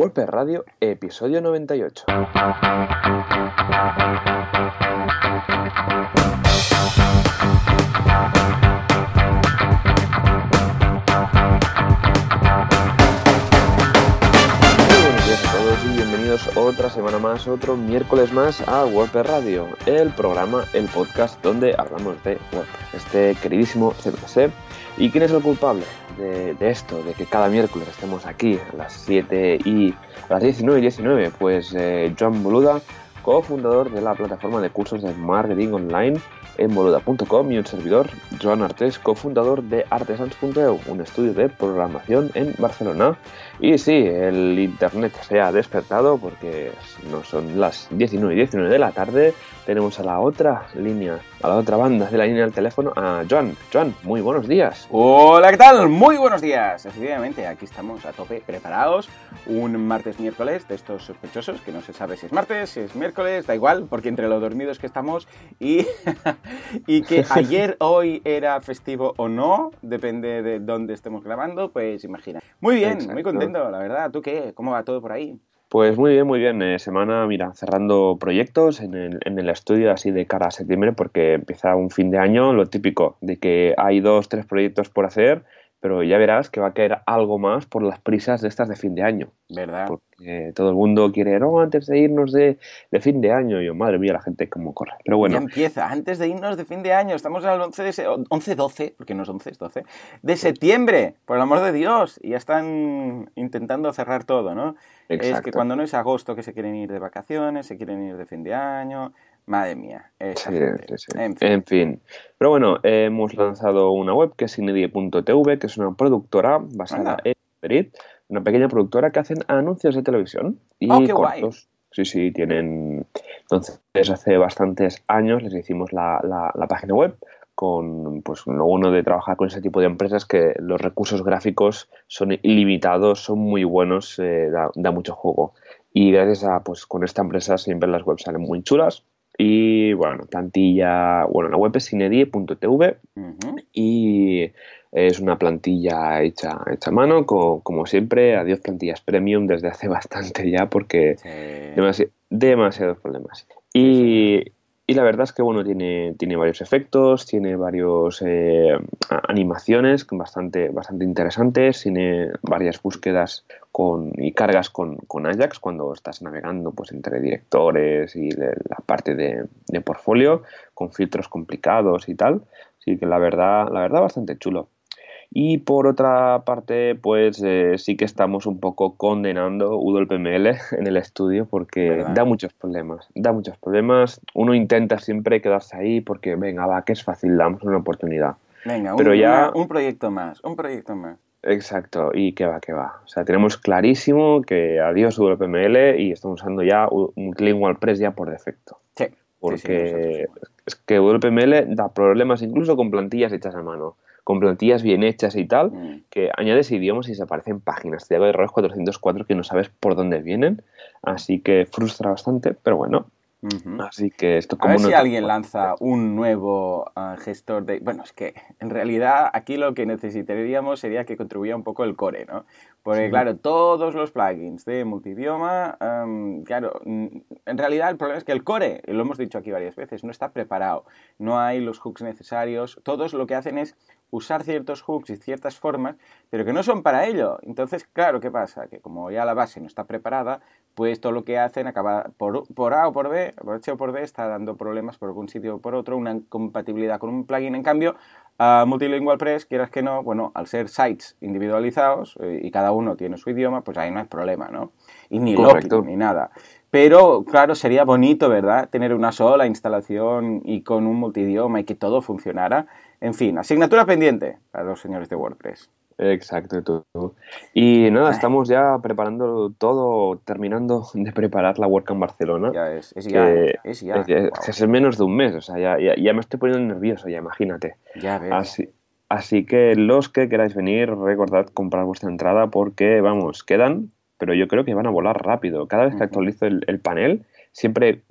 WordPress Radio, episodio 98. Muy buenos días a todos y bienvenidos otra semana más, otro miércoles más a WordPress Radio, el programa, el podcast donde hablamos de WordPress, este queridísimo CMS. ¿Y quién es el culpable de, esto, de que cada miércoles estemos aquí a las 7 y a las 19 y 19? Pues eh, Joan Boluda, cofundador de la plataforma de cursos de marketing online en boluda.com y un servidor, Joan Artes, cofundador de artesans.eu, un estudio de programación en Barcelona. Y sí, el internet se ha despertado porque no son las 19 y 19 de la tarde. Tenemos a la otra línea, a la otra banda de la línea del teléfono, a Joan. Joan, muy buenos días. Hola, ¿qué tal? Muy buenos días. Efectivamente, aquí estamos a tope, preparados. Un martes, miércoles de estos sospechosos, que no se sabe si es martes, si es miércoles, da igual, porque entre lo dormidos que estamos y, y que ayer, hoy era festivo o no, depende de dónde estemos grabando, pues imagina. Muy bien, Exacto. muy contento, la verdad. ¿Tú qué? ¿Cómo va todo por ahí? Pues muy bien, muy bien. Eh, semana, mira, cerrando proyectos en el, en el estudio así de cara a septiembre porque empieza un fin de año, lo típico de que hay dos, tres proyectos por hacer, pero ya verás que va a caer algo más por las prisas de estas de fin de año. ¿Verdad? Porque todo el mundo quiere, no, antes de irnos de, de fin de año. Y yo, madre mía, la gente cómo corre. Pero bueno, Ya empieza, antes de irnos de fin de año, estamos al 11 de se- 11, 12, porque no es 11, es 12, de septiembre, por el amor de Dios, y ya están intentando cerrar todo, ¿no? Es que exacto. cuando no es agosto que se quieren ir de vacaciones, se quieren ir de fin de año, madre mía, Sí, gente. sí, sí. En fin. En fin. Pero bueno, hemos lanzado una web que es Inedie.tv, que es una productora basada Anda. en Madrid, una pequeña productora que hacen anuncios de televisión y Oh, qué guay. cortos. Sí, sí, tienen. Entonces, hace bastantes años les hicimos la, la- la página web con pues lo bueno de trabajar con ese tipo de empresas que los recursos gráficos son ilimitados, son muy buenos, eh, da, da mucho juego. Y gracias a, pues con esta empresa siempre las webs salen muy chulas. Y bueno, plantilla, bueno, la web es cinedie.tv y es una plantilla hecha, hecha a mano, co- como, siempre. Adiós plantillas premium desde hace bastante ya porque Sí. demasi- demasiados problemas. Y, y la verdad es que bueno, tiene, tiene varios efectos, tiene varios eh, animaciones bastante, bastante interesantes, tiene varias búsquedas con, y cargas con, con Ajax cuando estás navegando pues, entre directores y la parte de, de portfolio, con filtros complicados y tal. Así que la verdad, la verdad bastante chulo. Y por otra parte, pues eh, sí que estamos un poco condenando UDOLPML en el estudio porque ¿Verdad? da muchos problemas, da muchos problemas. Uno intenta siempre quedarse ahí porque, venga, va, que es fácil, damos una oportunidad. Venga, un, Pero ya- una- un proyecto más, un proyecto más. Exacto, y que va, que va. O sea, tenemos clarísimo que adiós UDOLPML y estamos usando ya U- Multilingual Press ya por defecto. Sí. sí, sí, Porque nosotros es que UDOLPML da problemas incluso con plantillas hechas a mano, con plantillas bien hechas y tal. Mm. que añades idiomas y se aparecen páginas. Te da errores 404 que no sabes por dónde vienen. Así que frustra bastante, pero bueno. Así que esto A como ver no si alguien lanza un nuevo ah, gestor de... Bueno, es que en realidad aquí lo que necesitaríamos sería que contribuya un poco el core, ¿no? Porque Sí. claro, todos los plugins de multidioma, am, claro, en realidad el problema es que el core, lo hemos dicho aquí varias veces, no está preparado, no hay los hooks necesarios, todos lo que hacen es usar ciertos hooks y ciertas formas, pero que no son para ello. Entonces, claro, ¿qué pasa? Que como ya la base no está preparada, pues todo lo que hacen acaba por, por A o por B, por H o por B, está dando problemas por algún sitio o por otro, una incompatibilidad con un plugin. En cambio, a Multilingual Press, quieras que no, bueno, al ser sites individualizados eh, y cada uno tiene su idioma, pues ahí no hay problema, ¿no? Y ni Correcto. ni nada. Pero, claro, sería bonito, ¿verdad? Tener una sola instalación y con un multidioma y que todo funcionara. En fin, asignatura pendiente para los señores de WordPress. Exacto. tú-. Y nada, estamos ya preparando todo, terminando de preparar la WordCamp Barcelona. Ya es, es ya, es ya. es, es en menos de un mes, o sea, ya, ya, ya me estoy poniendo nervioso, ya imagínate. Ya ves. Así, así que los que queráis venir, recordad comprar vuestra entrada porque, vamos, quedan, pero yo creo que van a volar rápido. Cada vez que actualizo el, el panel, siempre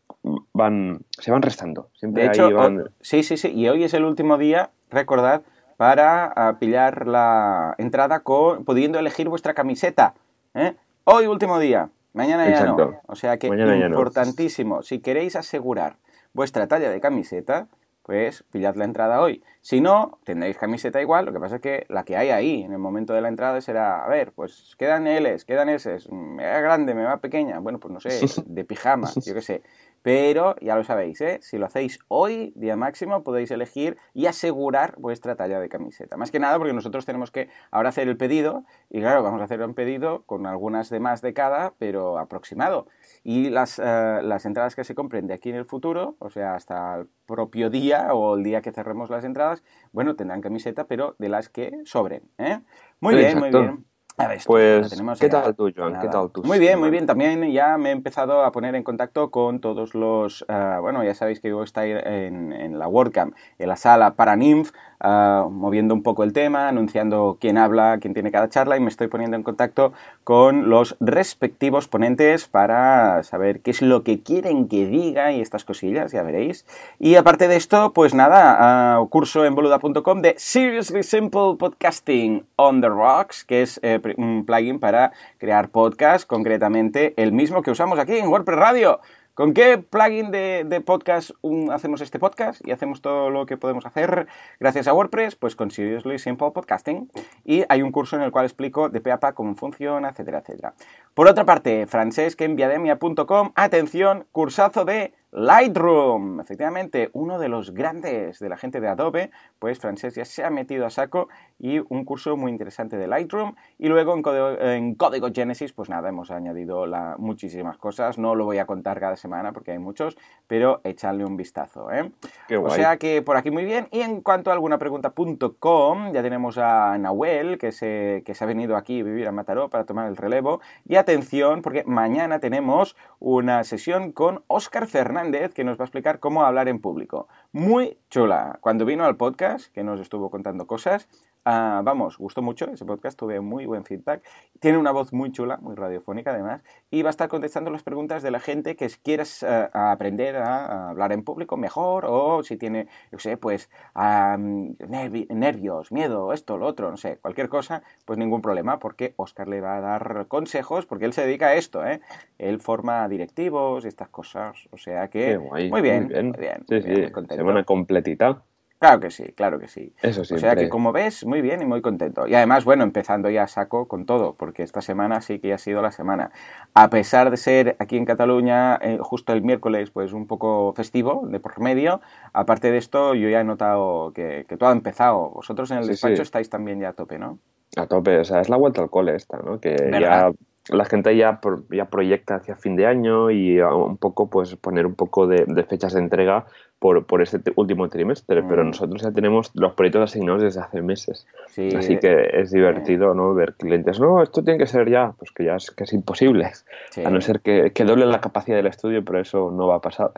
van, se van restando. Siempre De hecho, van... sí, sí, sí. Y hoy es el último día, recordad, para ah, pillar la entrada con, pudiendo elegir vuestra camiseta. ¿eh? Hoy último día, mañana ya Exacto. no. O sea que Mañana no. importantísimo, si queréis asegurar vuestra talla de camiseta, pues pillad la entrada hoy. Si no, tendréis camiseta igual, lo que pasa es que la que hay ahí en el momento de la entrada será, a ver, pues quedan L's, quedan S, me va grande, me va pequeña, bueno, pues no sé, de pijama, yo qué sé. Pero ya lo sabéis, ¿eh? si lo hacéis hoy, día máximo, podéis elegir y asegurar vuestra talla de camiseta. Más que nada porque nosotros tenemos que ahora hacer el pedido y claro, vamos a hacer un pedido con algunas de más de cada, pero aproximado. Y las, eh, las entradas que se compren de aquí en el futuro, o sea, hasta el propio día o el día que cerremos las entradas, bueno, tendrán camiseta, pero de las que sobren. ¿eh? Muy bien, Exacto. muy bien. A ver, Pues, ¿qué tal tú, Joan? ¿Qué tal tú? Muy bien, muy bien. También ya me he empezado a poner en contacto con todos los... ah, bueno, ya sabéis que yo estoy en, en la WordCamp, en la sala para NIMF, ah, moviendo un poco el tema, anunciando quién habla, quién tiene cada charla y me estoy poniendo en contacto con los respectivos ponentes para saber qué es lo que quieren que diga y estas cosillas, ya veréis. Y aparte de esto, pues nada, ah, curso en boluda.com de Seriously Simple Podcasting on the Rocks, que es eh, un plugin para crear podcast, concretamente el mismo que usamos aquí en WordPress Radio. ¿Con qué plugin de, podcast hacemos este podcast y hacemos todo lo que podemos hacer gracias a WordPress? Pues con Seriously Simple Podcasting. Y hay un curso en el cual explico de pe a pa cómo funciona, etcétera, etcétera. Por otra parte, francesquenviademia.com, atención, cursazo de Lightroom. Efectivamente, uno de los grandes de la gente de Adobe, pues Francesc ya se ha metido a saco y un curso muy interesante de Lightroom. Y luego en código, en código Genesis, pues nada, hemos añadido la- muchísimas cosas. No lo voy a contar cada semana porque hay muchos, pero echadle un vistazo. ¿eh? Qué O guay. sea que por aquí muy bien. Y en cuanto a algunapregunta.com, ya tenemos a Nahuel, que se, que se ha venido aquí a vivir a Mataró para tomar el relevo. Y atención, porque mañana tenemos una sesión con Óscar Fernández, que nos va a explicar cómo hablar en público. Muy chula. Cuando vino al podcast, que nos estuvo contando cosas, ah, vamos, gustó mucho ese podcast, tuve muy buen feedback. Tiene una voz muy chula, muy radiofónica además, y va a estar contestando las preguntas de la gente que quieres eh, aprender a, a hablar en público mejor o si tiene, yo sé, pues nervi- nervios, miedo, esto, lo otro, no sé, cualquier cosa, pues ningún problema porque Oscar le va a dar consejos porque él se dedica a esto, ¿eh? Él forma directivos y estas cosas, o sea que guay. muy bien, Muy bien. muy bien, Sí, muy bien, sí. muy contento. Semana completita. Claro que sí, claro que sí. Eso O siempre. sea que como ves, muy bien y muy contento. Y además, bueno, empezando ya a saco con todo, porque esta semana sí que ha sido la semana. A pesar de ser aquí en Cataluña eh, justo el miércoles, pues un poco festivo, de por medio, aparte de esto, yo ya he notado que, que todo ha empezado. Vosotros en el Sí, despacho sí. estáis también ya a tope, ¿no? A tope, o sea, es la vuelta al cole esta, ¿no? Que ¿Verdad? ya la gente ya, pro- ya proyecta hacia fin de año y a un poco, pues, poner un poco de, de fechas de entrega por, por este te- último trimestre, pero Mm. nosotros ya tenemos los proyectos asignados desde hace meses. Sí, Así que es divertido, ¿no? Ver clientes, no, esto tiene que ser ya, pues que ya es, que es imposible, sí. a no ser que, que doble la capacidad del estudio, pero eso no va a pasar.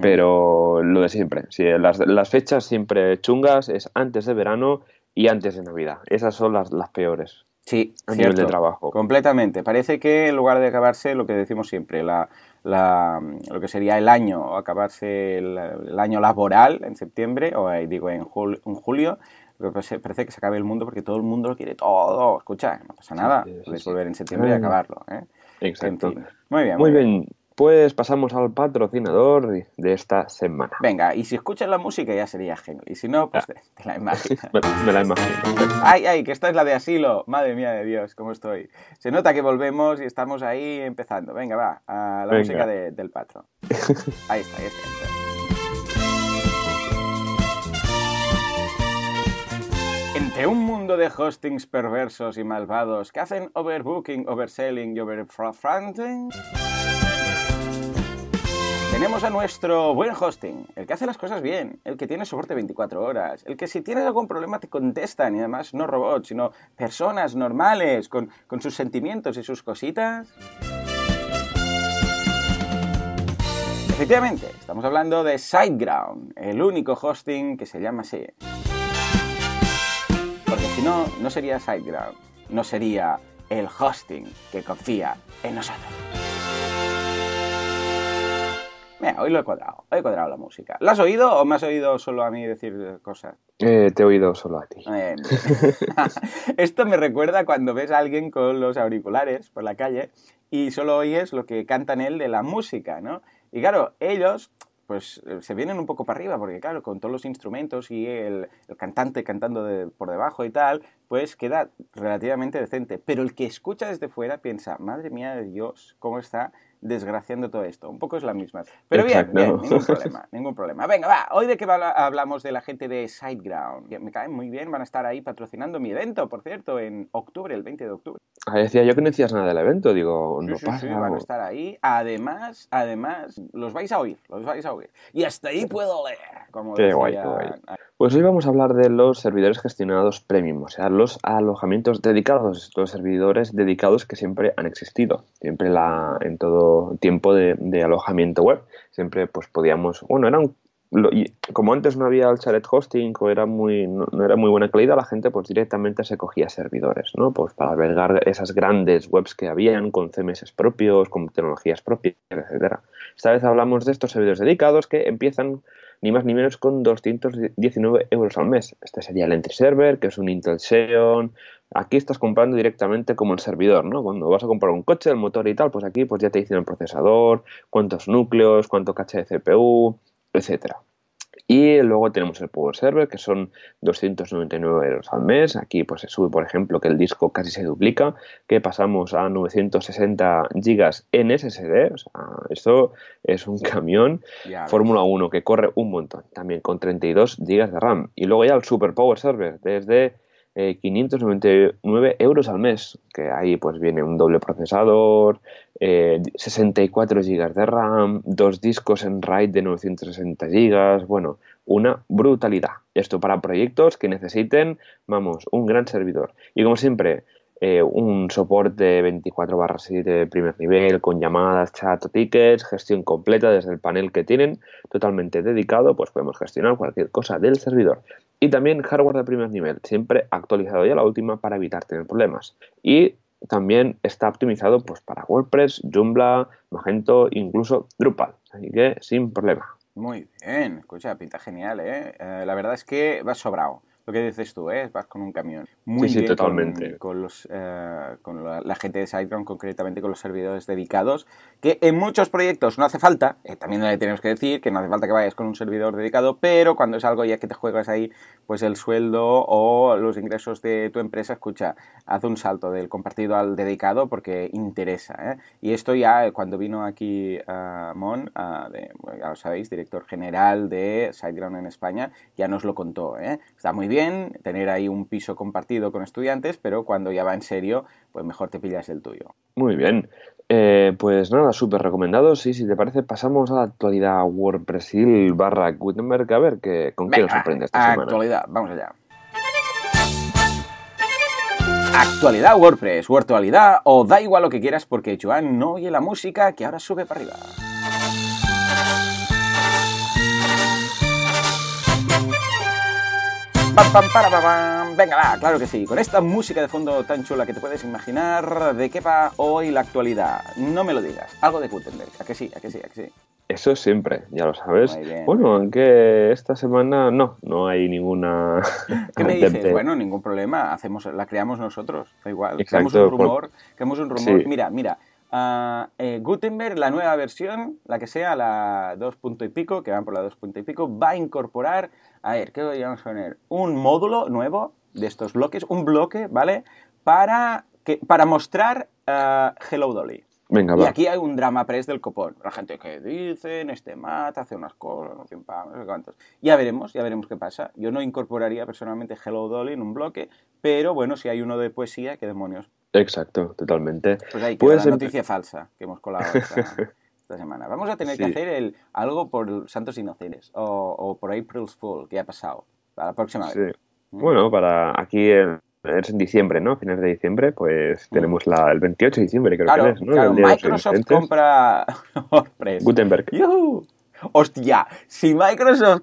Pero lo de siempre, sí, las, las fechas siempre chungas es antes de verano y antes de Navidad. Esas son las, las peores Sí, nivel de cierto. trabajo. Completamente. Parece que en lugar de acabarse lo que decimos siempre, la, la- lo que sería el año, o acabarse el, el año laboral en septiembre, o eh, digo en, jul- en julio, parece, que se acabe el mundo porque todo el mundo lo quiere todo. Escucha, no pasa nada. sí, volver en septiembre y acabarlo. ¿eh? Exacto. En fin. Muy bien. Muy bien, pues pasamos al patrocinador de esta semana. Venga, y si escuchas la música ya sería genial. Y si no, pues te, te la imaginas. Me, me la imagino. Ay, ay, que esta es la de asilo. Madre mía de Dios, cómo estoy. Se nota que volvemos y estamos ahí empezando. Venga, va, a la Venga. música de- del patrón. Ahí está. ahí está. Entre un mundo de hostings perversos y malvados que hacen overbooking, overselling y overfronting, tenemos a nuestro buen hosting, el que hace las cosas bien, el que tiene soporte 24 horas, el que si tienes algún problema te contestan y además no robots, sino personas normales con, con sus sentimientos y sus cositas. Efectivamente, estamos hablando de SiteGround, el único hosting que se llama así. Porque si no, no sería SiteGround, no sería el hosting que confía en nosotros. Mira, hoy lo he cuadrado, he cuadrado la música. ¿La has oído o me has oído solo a mí decir cosas? Eh, te he oído solo a ti. Eh, Esto me recuerda cuando ves a alguien con los auriculares por la calle y solo oyes lo que cantan él de la música, ¿no? Y claro, ellos pues se vienen un poco para arriba, porque claro, con todos los instrumentos y el, el cantante cantando de, por debajo y tal, pues queda relativamente decente. Pero el que escucha desde fuera piensa, madre mía de Dios, ¿cómo está desgraciando todo esto. Un poco es la misma. Pero bien, bien, ningún problema, ningún problema. Venga, va, hoy de qué hablamos de la gente de Sideground. Me caen muy bien, van a estar ahí patrocinando mi evento, por cierto, en octubre, el 20 de octubre. Ah, decía yo que no decías nada del evento, digo, no sí, pasa. Sí, van a estar ahí. Además, además, los vais a oír, los vais a oír. Y hasta ahí puedo leer, como qué decía... guay, qué guay. Pues hoy vamos a hablar de los servidores gestionados premium, o sea, los alojamientos dedicados, los servidores dedicados que siempre han existido, siempre la, en todo tiempo de, alojamiento web, siempre pues podíamos, bueno, eran como antes no había el shared hosting o era muy, no, no, era muy buena calidad, la gente pues directamente se cogía servidores, ¿no? Pues para albergar esas grandes webs que habían con CMS propios, con tecnologías propias, etcétera. Esta vez hablamos de estos servidores dedicados que empiezan ni más ni menos con 219 euros al mes. Este sería el entry server, que es un Intel Xeon. Aquí estás comprando directamente como el servidor, ¿no? Cuando vas a comprar un coche, el motor y tal, pues aquí pues ya te dicen el procesador, cuántos núcleos, cuánto caché de CPU, etcétera. Y luego tenemos el Power Server, que son 299 euros al mes. Aquí pues se sube, por ejemplo, que el disco casi se duplica, que pasamos a 960 gigas en SSD. O sea, esto es un camión. Fórmula 1 que corre un montón, también con 32 gigas de RAM. Y luego ya el Super Power Server, desde eh, 599 euros al mes, que ahí pues viene un doble procesador, eh, 64 GB de RAM, dos discos en RAID de 960 GB, bueno, una brutalidad. Esto para proyectos que necesiten, vamos, un gran servidor. Y como siempre, eh, un soporte 24 barra 7 de primer nivel con llamadas, chat o tickets, gestión completa desde el panel que tienen, totalmente dedicado, pues podemos gestionar cualquier cosa del servidor. Y también hardware de primer nivel, siempre actualizado ya la última para evitar tener problemas. Y también está optimizado pues, para WordPress, Joomla, Magento, incluso Drupal. Así que sin problema. Muy bien, escucha, pinta genial, ¿eh? eh la verdad es que vas sobrado lo que dices tú, ¿eh? vas con un camión. Muy sí, bien sí, totalmente. Con, con los, eh, con la, la, gente de SiteGround, concretamente con los servidores dedicados, que en muchos proyectos no hace falta, eh, también le tenemos que decir que no hace falta que vayas con un servidor dedicado, pero cuando es algo ya que te juegas ahí, pues el sueldo o los ingresos de tu empresa, escucha, haz un salto del compartido al dedicado porque interesa. ¿eh? Y esto ya cuando vino aquí uh, Mon, uh, de, ya lo sabéis, director general de SiteGround en España, ya nos lo contó. ¿eh? Está muy bien bien tener ahí un piso compartido con estudiantes, pero cuando ya va en serio, pues mejor te pillas el tuyo. Muy bien. Eh, pues nada, súper recomendado. Sí, si te parece, pasamos a la actualidad WordPressil barra Gutenberg. A ver que, con qué nos sorprende esta actualidad, semana. Actualidad, vamos allá. Actualidad WordPress, virtualidad o da igual lo que quieras porque Joan no oye la música que ahora sube para arriba. Pam, pam, para, pam, pam. Venga, va, claro que sí. Con esta música de fondo tan chula que te puedes imaginar, ¿de qué va hoy la actualidad? No me lo digas. Algo de Gutenberg. ¿A que sí? ¿A que sí? ¿A que sí? Eso siempre, ya lo sabes. Bueno, aunque esta semana no, no hay ninguna. ¿Qué me dices? Bueno, ningún problema. Hacemos, la creamos nosotros. Da igual. Exacto, creamos un rumor. Por... Creamos un rumor. Sí. Mira, mira. Uh, eh, Gutenberg, la nueva versión, la que sea, la 2 punto y pico, que van por la 2 punto y pico, va a incorporar, a ver, ¿qué a poner? Un módulo nuevo de estos bloques, un bloque, ¿vale? Para, que, para mostrar uh, Hello Dolly. Venga, y va. aquí hay un drama press del copón. La gente que dice, este mata, hace unas cosas, no sé, cuántos. Ya veremos, ya veremos qué pasa. Yo no incorporaría personalmente Hello Dolly en un bloque, pero bueno, si hay uno de poesía, qué demonios. Exacto, totalmente. Pues ahí queda la noticia falsa que hemos colado esta, esta semana. Vamos a tener Sí. que hacer el, algo por Santos Inocentes o, o por April's Fool, que ha pasado. Para la próxima Sí. vez. Bueno, para aquí en, es en diciembre, ¿no? Finales de diciembre, pues tenemos la, el 28 de diciembre, creo Claro, que es, ¿no? claro El Día de los Microsoft compra WordPress. Gutenberg. ¡Yuhu! Hostia, si Microsoft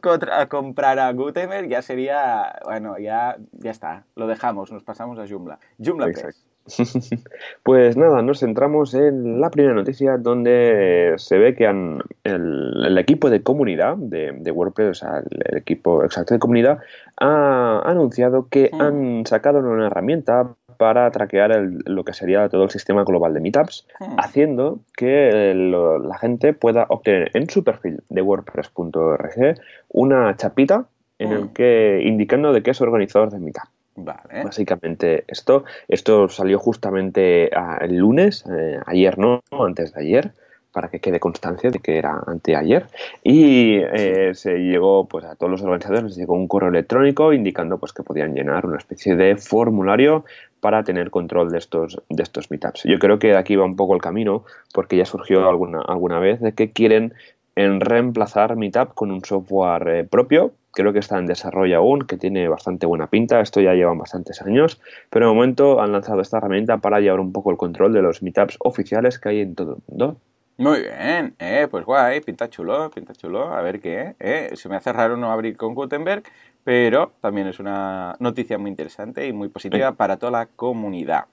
comprara Gutenberg ya sería, bueno, ya, ya está, lo dejamos, nos pasamos a Joomla. Joomla Exacto. Pues nada, nos centramos en la primera noticia donde se ve que han, el, equipo de comunidad de, WordPress, o sea, el, equipo exacto de comunidad, ha anunciado que mm. han sacado una herramienta para traquear lo que sería todo el sistema global de Meetups, mm. haciendo que la gente pueda obtener en su perfil de WordPress.org una chapita en el mm. que indicando de qué es organizador de Meetup. Vale. Básicamente esto, esto salió justamente ah, el lunes, eh, ayer no, antes de ayer, para que quede constancia de que era anteayer. Y eh, se llegó pues a todos los organizadores, les llegó un correo electrónico indicando pues que podían llenar una especie de formulario para tener control de estos, de estos meetups. Yo creo que aquí va un poco el camino, porque ya surgió alguna, alguna vez de que quieren en reemplazar Meetup con un software eh, propio creo que está en desarrollo aún, que tiene bastante buena pinta, esto ya llevan bastantes años, pero de momento han lanzado esta herramienta para llevar un poco el control de los meetups oficiales que hay en todo el mundo. Muy bien, eh, pues guay, pinta chulo, pinta chulo, a ver qué, eh, se me hace raro no abrir con Gutenberg, pero también es una noticia muy interesante y muy positiva para toda la comunidad.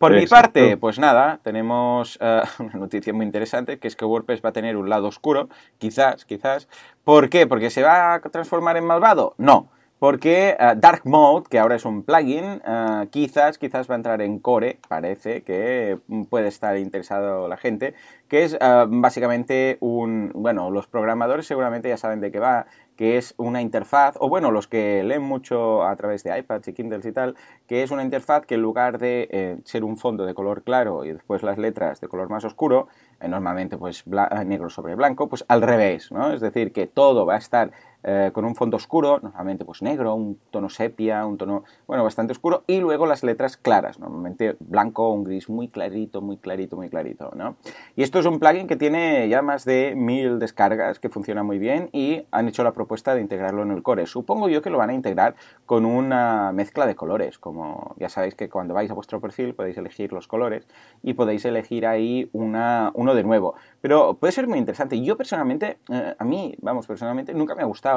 Por mi parte, pues nada, tenemos eh, una noticia muy interesante, que es que WordPress va a tener un lado oscuro, quizás, quizás. ¿Por qué? ¿Porque se va a transformar en malvado? No. Porque eh, Dark Mode, que ahora es un plugin, eh, quizás, quizás va a entrar en Core, parece que puede estar interesado la gente, que es básicamente un, bueno, los programadores seguramente ya saben de qué va, que es una interfaz, o bueno, los que leen mucho a través de iPads y Kindles y tal, que es una interfaz que en lugar de eh, ser un fondo de color claro y después las letras de color más oscuro, eh, normalmente pues negro sobre blanco, pues al revés, ¿no? Es decir, que todo va a estar eh, con un fondo oscuro, normalmente pues negro, un tono sepia, un tono, bueno, bastante oscuro, y luego las letras claras, normalmente blanco, un gris muy clarito, muy clarito, muy clarito, ¿no? Y esto es un plugin que tiene ya más de mil descargas, que funciona muy bien, y han hecho la propuesta de integrarlo en el core. Supongo yo que lo van a integrar con una mezcla de colores, como ya sabéis que cuando vais a vuestro perfil podéis elegir los colores y podéis elegir ahí una, uno de nuevo. Pero puede ser muy interesante. Yo personalmente, eh, a mí, vamos, personalmente nunca me ha gustado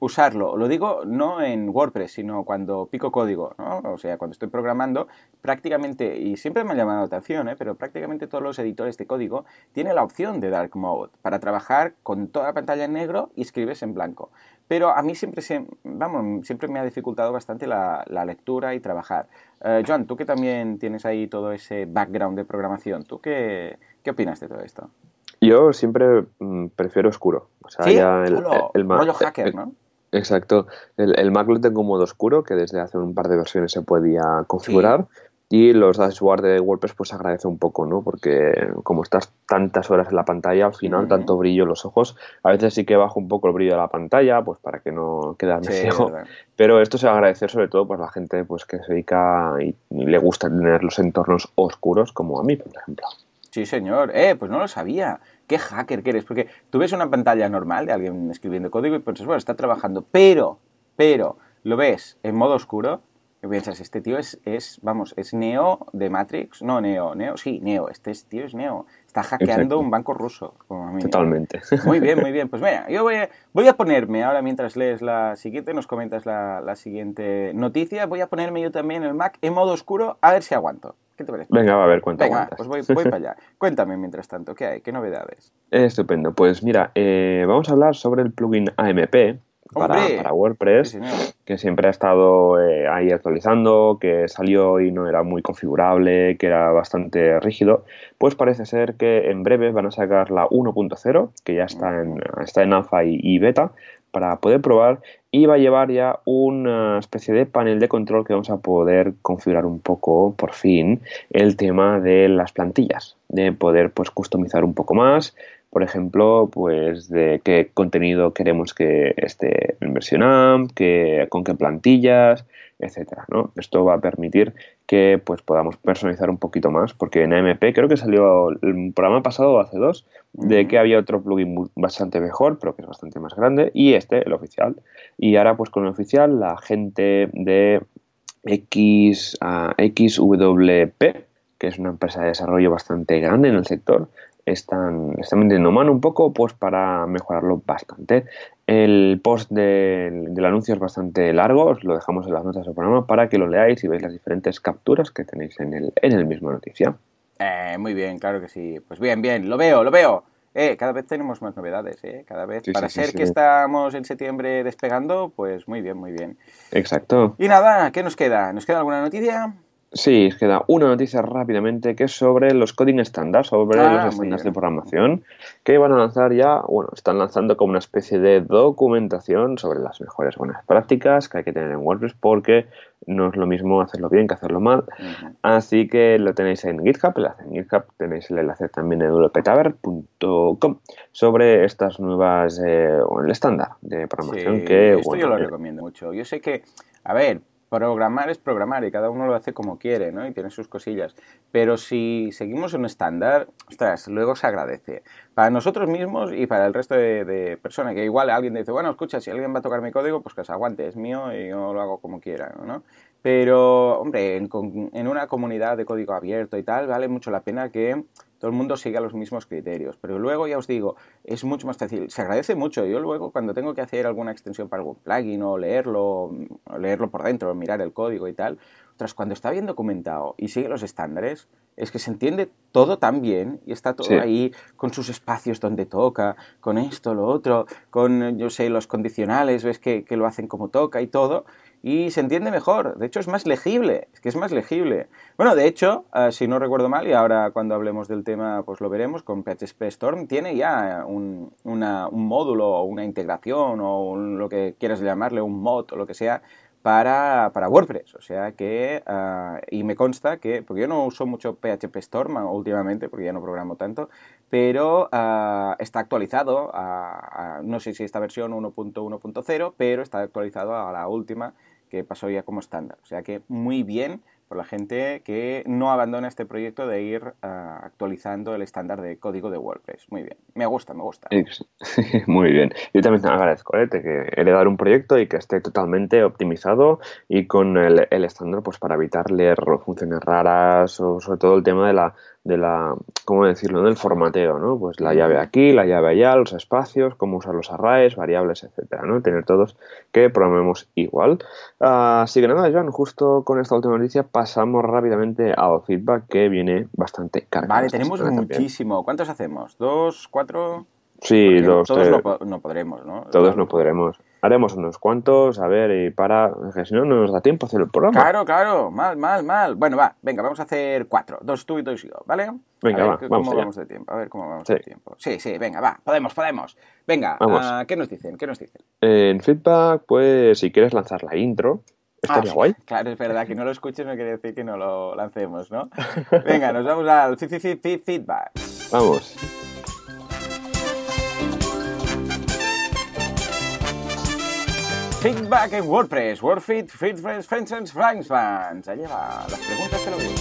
usarlo. Lo digo no en WordPress, sino cuando pico código. O sea, cuando estoy programando, prácticamente, y siempre me ha llamado la atención, ¿eh? pero prácticamente todos los editores de código tienen la opción de Dark Mode para trabajar con toda la pantalla en negro y escribes en blanco. Pero a mí siempre, vamos, siempre me ha dificultado bastante la, lectura y trabajar. Eh, Joan, tú que también tienes ahí todo ese background de programación, ¿tú qué, qué opinas de todo esto? Yo siempre mm, prefiero oscuro. O sea, ya el, el, rollo hacker, ¿no? Exacto. El, el, Mac lo tengo en modo oscuro, que desde hace un par de versiones se podía configurar. Y los dashboards de WordPress pues agradece un poco, ¿no? Porque como estás tantas horas en la pantalla, al final tanto brillo en los ojos, a veces sí que bajo un poco el brillo de la pantalla, pues para que no quedarme ciego. Pero esto se agradece sobre todo pues la gente pues que se dedica y, y le gusta tener los entornos oscuros, como a mí, por ejemplo. Sí, señor. Eh, pues no lo sabía. ¿Qué hacker que eres? Porque tú ves una pantalla normal de alguien escribiendo código y piensas, bueno, está trabajando, pero, pero, lo ves en modo oscuro y piensas, este tío es, es, vamos, es Neo de Matrix. No, Neo, Neo, sí, Neo. Este tío es Neo. Está hackeando un banco ruso. Como a mí. Totalmente. Muy bien, muy bien. Pues mira, yo voy a, voy a ponerme, ahora mientras lees la siguiente, nos comentas la, la siguiente noticia, voy a ponerme yo también el Mac en modo oscuro a ver si aguanto. ¿Qué te parece? Venga, va a ver, cuenta. Venga, pues voy, voy para allá. Cuéntame mientras tanto, ¿qué hay? ¿Qué novedades? Estupendo. Pues mira, eh, vamos a hablar sobre el plugin AMP para, para WordPress, que siempre ha estado eh, ahí actualizando, que salió y no era muy configurable, que era bastante rígido. Pues parece ser que en breve van a sacar la 1.0, que ya está en, está en alfa y beta, para poder probar y va a llevar ya una especie de panel de control que vamos a poder configurar un poco por fin el tema de las plantillas, de poder pues customizar un poco más, por ejemplo, pues de qué contenido queremos que esté en versión AMP, que, con qué plantillas, etcétera, ¿no? Esto va a permitir que pues podamos personalizar un poquito más, porque en AMP creo que salió el programa pasado hace dos, de que había otro plugin bastante mejor, pero que es bastante más grande, y este, el oficial. Y ahora pues con el oficial, la gente de X, XWP, que es una empresa de desarrollo bastante grande en el sector, están, están metiendo mano un poco pues para mejorarlo bastante. El post del, del anuncio es bastante largo, os lo dejamos en las notas del programa para que lo leáis y veáis las diferentes capturas que tenéis en el, en el mismo noticia. Eh, muy bien, claro que sí. Pues bien, bien, lo veo, lo veo. Eh, cada vez tenemos más novedades, ¿eh? Cada vez. Sí, Para sí, ser sí. que estamos en septiembre despegando, pues muy bien, muy bien. Exacto. Y nada, ¿qué nos queda? ¿Nos queda alguna noticia? Sí, queda una noticia rápidamente que es sobre los coding standards, sobre Ah, los estándares de programación, que van a lanzar ya, bueno, están lanzando como una especie de documentación sobre las mejores buenas prácticas que hay que tener en WordPress, porque no es lo mismo hacerlo bien que hacerlo mal. Así que lo tenéis en GitHub, en GitHub, tenéis el enlace también en wptaver.com sobre estas nuevas, eh, o el estándar de programación Sí, que, esto bueno, yo lo recomiendo mucho. Yo sé que, a ver, programar es programar y cada uno lo hace como quiere, ¿no? Y tiene sus cosillas. Pero si seguimos un estándar, ostras, luego se agradece. Para nosotros mismos y para el resto de, de personas, que igual alguien dice, bueno, escucha, si alguien va a tocar mi código, pues que se aguante, es mío y yo lo hago como quiera, ¿no? Pero, hombre, en, una comunidad de código abierto y tal, vale mucho la pena que todo el mundo siga los mismos criterios. Pero luego, ya os digo, es mucho más fácil. Se agradece mucho. Yo luego, cuando tengo que hacer alguna extensión para algún plugin o leerlo, o leerlo por dentro, mirar el código y tal, tras cuando está bien documentado y sigue los estándares, es que se entiende todo tan bien y está todo Sí. ahí con sus espacios donde toca, con esto, lo otro, con, yo sé, los condicionales, ves que, que lo hacen como toca y todo, y se entiende mejor. De hecho, es más legible, es que es más legible. Bueno, de hecho, eh, si no recuerdo mal, y ahora cuando hablemos del tema, pues lo veremos, con PHP Storm tiene ya un, una- un módulo o una integración o un- lo que quieras llamarle, un mod o lo que sea, para, para WordPress. O sea que, ah, y me consta que, porque yo no uso mucho PHP Storm últimamente, porque ya no programo tanto, pero ah, está actualizado, a, a- no sé si esta versión 1.1.0, pero está actualizado a la última que pasó ya como estándar. O sea que muy bien por la gente que no abandona este proyecto de ir ah, actualizando el estándar de código de WordPress. Muy bien, me gusta, me gusta. Muy bien. Yo también te agradezco ¿eh? que heredar un proyecto y que esté totalmente optimizado y con el, el estándar pues para evitar leer funciones raras o sobre todo el tema de la de la cómo decirlo del formateo no pues la llave aquí la llave allá los espacios cómo usar los arrays variables etcétera no tener todos que programemos igual así que nada Joan justo con esta última noticia pasamos rápidamente al feedback que viene bastante cargado Vale, tenemos también. muchísimo. ¿Cuántos hacemos? ¿Dos, cuatro? sí dos todos no podremos, ¿no? Todos no podremos. Haremos unos cuantos, a ver, y para. Que si no, no nos da tiempo hacer el programa. Claro, claro, mal, mal, mal. Bueno, va, venga, vamos a hacer cuatro. Dos tú y dos yo, ¿vale? Venga, a ver, va, ¿cómo vamos allá. vamos de tiempo? A ver cómo vamos Sí. de tiempo. Sí, sí, venga, va, podemos, podemos. Venga, Vamos. ah, ¿qué nos dicen? ¿Qué nos dicen? En feedback, pues, si quieres lanzar la intro, estaría Ah, guay. Claro, es verdad, que no lo escuches no quiere decir que no lo lancemos, ¿no? Venga, nos vamos al feedback. Vamos. Feedback en WordPress, WordFeed, FeedFriends, Friends, Friends, Fans. Allá va, las preguntas te lo digo.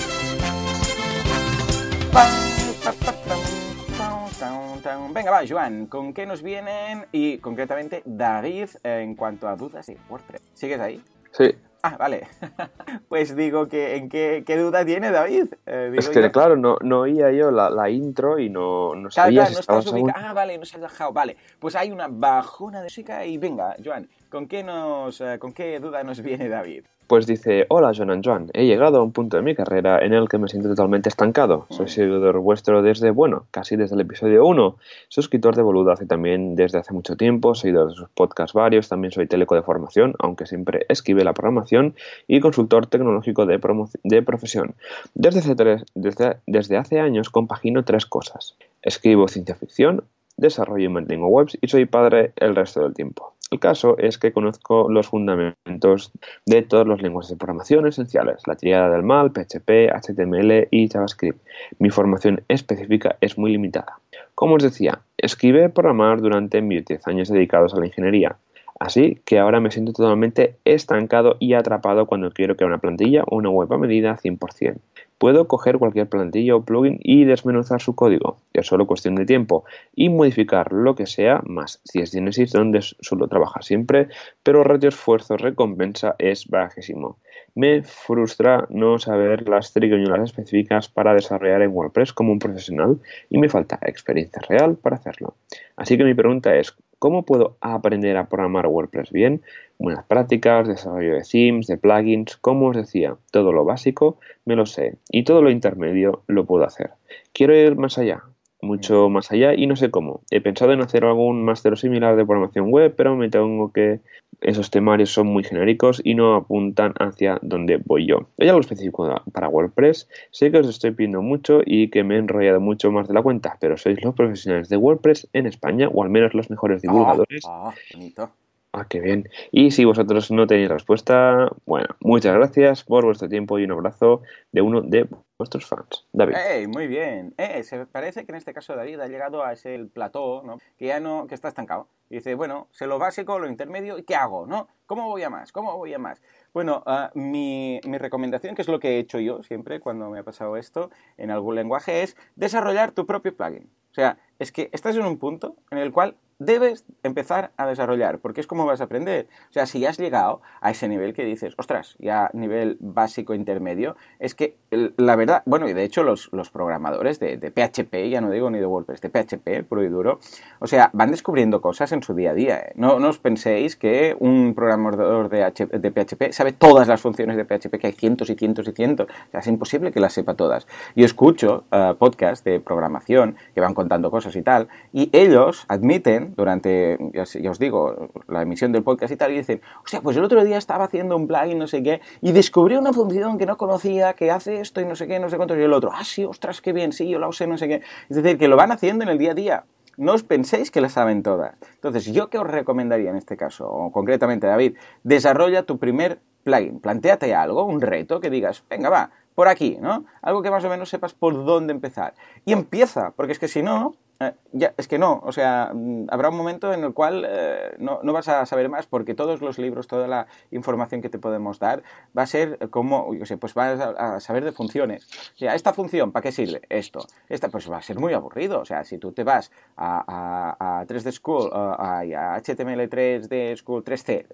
Venga, va, Joan, ¿con qué nos vienen? Y concretamente, David, en cuanto a dudas de WordPress. ¿Sigues ahí? Sí. Ah, vale. pues digo que en qué, qué duda tiene David. Eh, digo Es que, yo. claro, no, no oía yo la, la intro y no, no Claro, sabía claro, si no estabas estás aún- ubicado. Ah, vale, no se has bajado. Vale, pues hay una bajona de música y venga, Joan, ¿con qué, nos, eh, ¿con qué duda nos viene David? Pues dice, hola Joan and Joan, he llegado a un punto de mi carrera en el que me siento totalmente estancado. Soy seguidor vuestro desde, bueno, casi desde el episodio 1, suscriptor de Boludo hace también desde hace mucho tiempo, seguidor de sus podcasts varios, también soy teleco de formación, aunque siempre esquive la programación, y consultor tecnológico de, de profesión. Desde hace, tres- desde, desde hace años compagino tres cosas. Escribo ciencia ficción, desarrollo y mantengo webs y soy padre el resto del tiempo. El caso es que conozco los fundamentos de todos los lenguajes de programación esenciales, la tríada del mal, PHP, HTML y JavaScript. Mi formación específica es muy limitada. Como os decía, escribí programar durante mis 10 años dedicados a la ingeniería, así que ahora me siento totalmente estancado y atrapado cuando quiero crear una plantilla o una web a medida 100%. Puedo coger cualquier plantilla o plugin y desmenuzar su código, es solo cuestión de tiempo, y modificar lo que sea más si es Genesis donde suelo trabajar siempre, pero ratio esfuerzo-recompensa es bajísimo. Me frustra no saber las triquiñuelas específicas para desarrollar en WordPress como un profesional y me falta experiencia real para hacerlo. Así que mi pregunta es, ¿cómo puedo aprender a programar WordPress bien? Buenas prácticas, desarrollo de themes, de plugins, como os decía, todo lo básico me lo sé y todo lo intermedio lo puedo hacer. Quiero ir más allá, mucho más allá y no sé cómo. He pensado en hacer algún máster similar de programación web, pero me tengo que esos temarios son muy genéricos y no apuntan hacia donde voy yo. Hay algo específico para WordPress. Sé que os estoy pidiendo mucho y que me he enrollado mucho más de la cuenta, pero sois los profesionales de WordPress en España o al menos los mejores divulgadores. Ah, bonito. Ah, qué bien. Y si vosotros no tenéis respuesta, bueno, muchas gracias por vuestro tiempo y un abrazo de uno de vuestros fans. David. ¡Ey! Muy bien. Eh, se parece que en este caso David ha llegado a ese plató, ¿no? Que ya no, que está estancado. Dice, bueno, sé lo básico, lo intermedio, ¿y qué hago? ¿No? ¿Cómo voy a más? ¿Cómo voy a más? Bueno, uh, mi, mi, recomendación, que es lo que he hecho yo siempre cuando me ha pasado esto en algún lenguaje, es desarrollar tu propio plugin. O sea, es que estás en un punto en el cual debes empezar a desarrollar, porque es como vas a aprender. O sea, si ya has llegado a ese nivel que dices, ostras, ya nivel básico intermedio, es que la verdad, bueno, y de hecho los, los programadores de, PHP, ya no digo ni de WordPress, de PHP, puro y duro, o sea, van descubriendo cosas en su día a día. ¿eh? No, no, os penséis que un programador de, H, de, PHP sabe todas las funciones de PHP, que hay cientos y cientos y cientos. O sea, es imposible que las sepa todas. Yo escucho uh, podcasts de programación que van contando cosas y tal, y ellos admiten durante, ya, os digo, la emisión del podcast y tal, y dicen, sea, pues el otro día estaba haciendo un plugin, no sé qué, y descubrí una función que no conocía, que hace esto y no sé qué, no sé cuánto, y el otro, ah, sí, ostras, qué bien, sí, yo la usé, no sé qué. Es decir, que lo van haciendo en el día a día. No os penséis que la saben todas. Entonces, ¿yo qué os recomendaría en este caso? O concretamente, David, desarrolla tu primer plugin. Plantéate algo, un reto que digas, venga, va, por aquí, ¿no? Algo que más o menos sepas por dónde empezar. Y empieza, porque es que si no, eh, ya, es que no, o sea, mm, habrá un momento en el cual eh, no, no, vas a saber más porque todos los libros, toda la información que te podemos dar va a ser como, yo sé, pues vas a, saber de funciones. O sea, esta función, ¿para qué sirve? Esto. Esta, pues va a ser muy aburrido. O sea, si tú te vas a, a, 3D School, a, a, HTML 3D School 3C,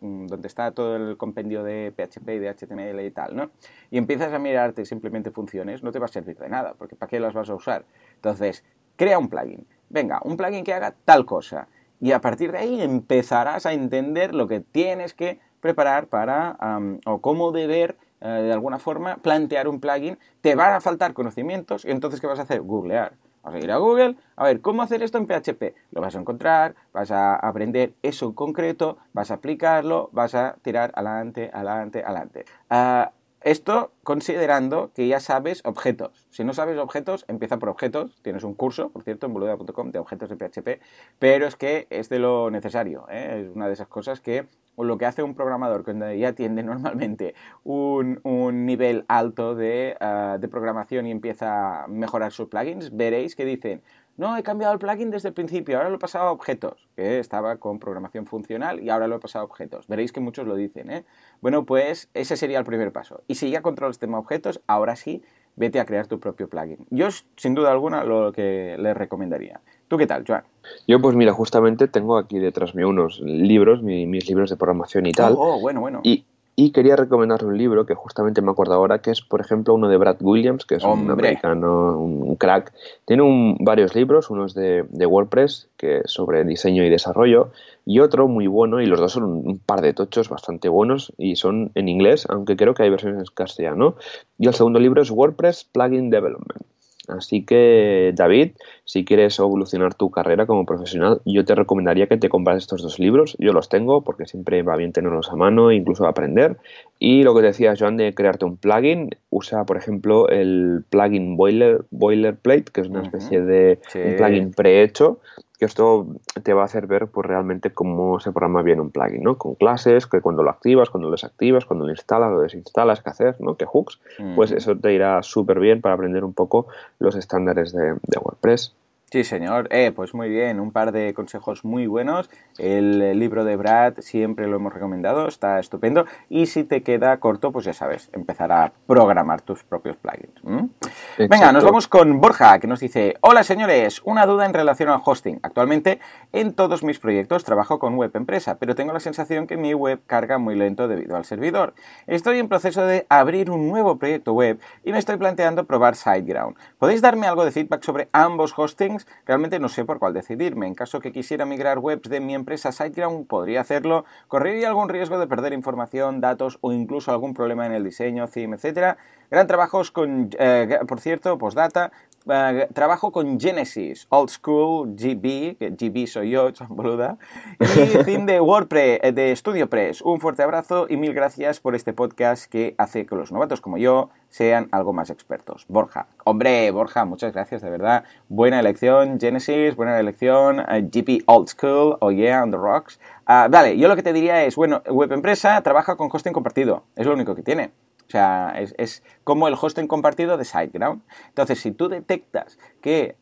donde está todo el compendio de PHP y de HTML y tal, ¿no? Y empiezas a mirarte simplemente funciones, no te va a servir de nada, porque ¿para qué las vas a usar? Entonces, crea un plugin. Venga, un plugin que haga tal cosa. Y a partir de ahí empezarás a entender lo que tienes que preparar para, o cómo deber, eh, de alguna forma, plantear un plugin. Te van a faltar conocimientos y entonces, ¿qué vas a hacer? Googlear. Vas a ir a Google, a ver, ¿cómo hacer esto en PHP? Lo vas a encontrar, vas a aprender eso en concreto, vas a aplicarlo, vas a tirar adelante, adelante, adelante. Uh, esto considerando que ya sabes objetos. Si no sabes objetos, empieza por objetos. Tienes un curso, por cierto, en boluda.com de objetos de PHP, pero es que es de lo necesario. ¿eh? Es una de esas cosas que lo que hace un programador cuando ya tiene normalmente un, nivel alto de, uh, de programación y empieza a mejorar sus plugins, veréis que dicen, no, he cambiado el plugin desde el principio, ahora lo he pasado a objetos, que estaba con programación funcional y ahora lo he pasado a objetos. Veréis que muchos lo dicen, ¿eh? Bueno, pues ese sería el primer paso. Y si ya controlas el tema objetos, ahora sí, vete a crear tu propio plugin. Yo, sin duda alguna, lo que les recomendaría. ¿Tú qué tal, Joan? Yo, pues mira, justamente tengo aquí detrás mío unos libros, mis libros de programación y tal. Oh, oh bueno, bueno. Y, y quería recomendar un libro que justamente me acuerdo ahora, que es, por ejemplo, uno de Brad Williams, que es un americano, un crack. Tiene varios libros, unos de, de, WordPress, que es sobre diseño y desarrollo, y otro muy bueno, y los dos son un, par de tochos bastante buenos, y son en inglés, aunque creo que hay versiones en castellano. Y el segundo libro es WordPress Plugin Development. Así que, David, si quieres evolucionar tu carrera como profesional, yo te recomendaría que te compras estos dos libros. Yo los tengo porque siempre va bien tenerlos a mano e incluso aprender. Y lo que decías, Joan, de crearte un plugin, usa, por ejemplo, el plugin Boiler, Boilerplate, que es una especie de un plugin prehecho que esto te va a hacer ver pues realmente cómo se programa bien un plugin, ¿no? Con clases, que cuando lo activas, cuando lo desactivas, cuando lo instalas, lo desinstalas, qué hacer, ¿no? Que hooks, pues eso te irá súper bien para aprender un poco los estándares de, WordPress. Sí, señor. Eh, pues muy bien, un par de consejos muy buenos. El libro de Brad siempre lo hemos recomendado, está estupendo. Y si te queda corto, pues ya sabes, empezar a programar tus propios plugins. Venga, nos vamos con Borja, que nos dice, hola señores, una duda en relación al hosting. Actualmente en todos mis proyectos trabajo con web empresa, pero tengo la sensación que mi web carga muy lento debido al servidor. Estoy en proceso de abrir un nuevo proyecto web y me estoy planteando probar SiteGround. ¿Podéis darme algo de feedback sobre ambos hostings? Realmente no sé por cuál decidirme. En caso que quisiera migrar webs de mi empresa SiteGround, podría hacerlo. ¿Correría algún riesgo de perder información, datos o incluso algún problema en el diseño, theme, etcétera? Gran trabajos con, eh, por cierto, postdata, eh, trabajo con Genesis, Old School, GB, que GB soy yo, boluda, y theme de WordPress, eh, de StudioPress. Un fuerte abrazo y mil gracias por este podcast que hace que los novatos como yo sean algo más expertos. Borja, hombre, Borja, muchas gracias, de verdad. Buena elección, Genesis, buena elección, GB Old School, oh yeah, on the rocks. Ah, vale, yo lo que te diría es, bueno, web empresa trabaja con hosting compartido, es lo único que tiene. O sea, es, como el hosting compartido de SiteGround. Entonces, si tú detectas que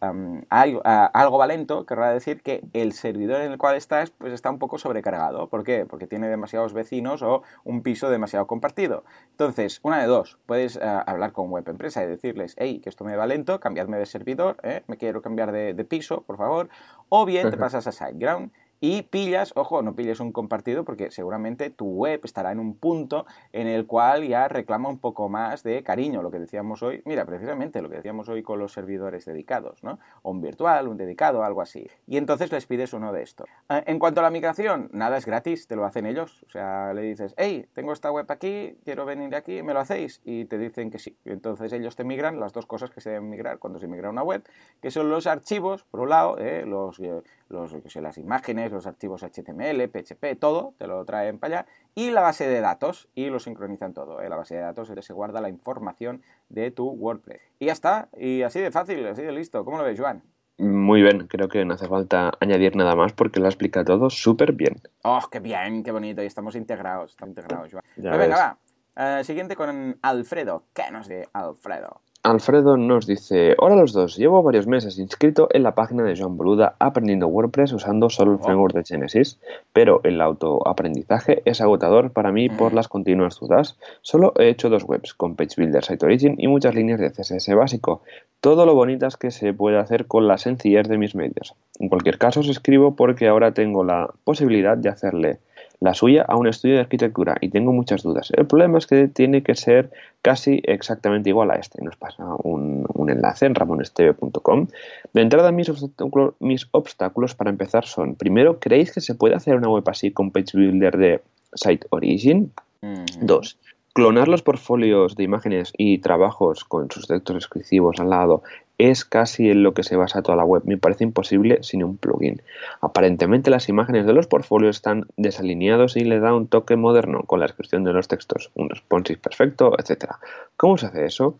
hay, algo va lento, querrá decir que el servidor en el cual estás pues está un poco sobrecargado. ¿Por qué? Porque tiene demasiados vecinos o un piso demasiado compartido. Entonces, una de dos, puedes hablar con web empresa y decirles, hey, que esto me va lento, cambiadme de servidor, ¿eh? me quiero cambiar de, de, piso, por favor. O bien te pasas a SiteGround y pillas, ojo, no pilles un compartido porque seguramente tu web estará en un punto en el cual ya reclama un poco más de cariño, lo que decíamos hoy, mira, precisamente lo que decíamos hoy con los servidores dedicados, ¿no? O un virtual, un dedicado, algo así. Y entonces les pides uno de estos. Ah, en cuanto a la migración, nada es gratis, te lo hacen ellos. O sea, le dices, hey, tengo esta web aquí, quiero venir aquí, ¿me lo hacéis? Y te dicen que sí. Entonces ellos te migran las dos cosas que se deben migrar cuando se migra una web, que son los archivos, por un lado, ¿eh? los, eh, las imágenes, los archivos HTML, PHP, todo, te lo traen para allá, y la base de datos, y lo sincronizan todo. En ¿eh? la base de datos se guarda la información de tu WordPress. Y ya está, y así de fácil, así de listo. ¿Cómo lo ves, Joan? Muy bien, creo que no hace falta añadir nada más porque lo explica todo súper bien. ¡Oh, qué bien, qué bonito! Y estamos integrados, estamos integrados, Joan. Pues venga, va. Eh, siguiente con Alfredo. ¿Qué nos de Alfredo? Alfredo nos dice, hola los dos, llevo varios meses inscrito en la página de Joan Boluda aprendiendo WordPress usando solo el oh. framework de Genesis, pero el autoaprendizaje es agotador para mí por mm. las continuas dudas. Solo he hecho dos webs, con Page Builder, Site Origin y muchas líneas de CSS básico. Todo lo bonitas que se puede hacer con la sencillez de mis medios. En cualquier caso os escribo porque ahora tengo la posibilidad de hacerle la suya a un estudio de arquitectura y tengo muchas dudas. El problema es que tiene que ser casi exactamente igual a este. Nos pasa un, enlace en ramonesteve.com. De entrada, mis obstáculos, mis obstáculos para empezar son, primero, ¿creéis que se puede hacer una web así con Page Builder de Site Origin? Dos, clonar los portfolios de imágenes y trabajos con sus textos descriptivos al lado es casi en lo que se basa toda la web. Me parece imposible sin un plugin. Aparentemente las imágenes de los portfolios están desalineados y le da un toque moderno con la descripción de los textos, un responsive perfecto, etc. ¿Cómo se hace eso?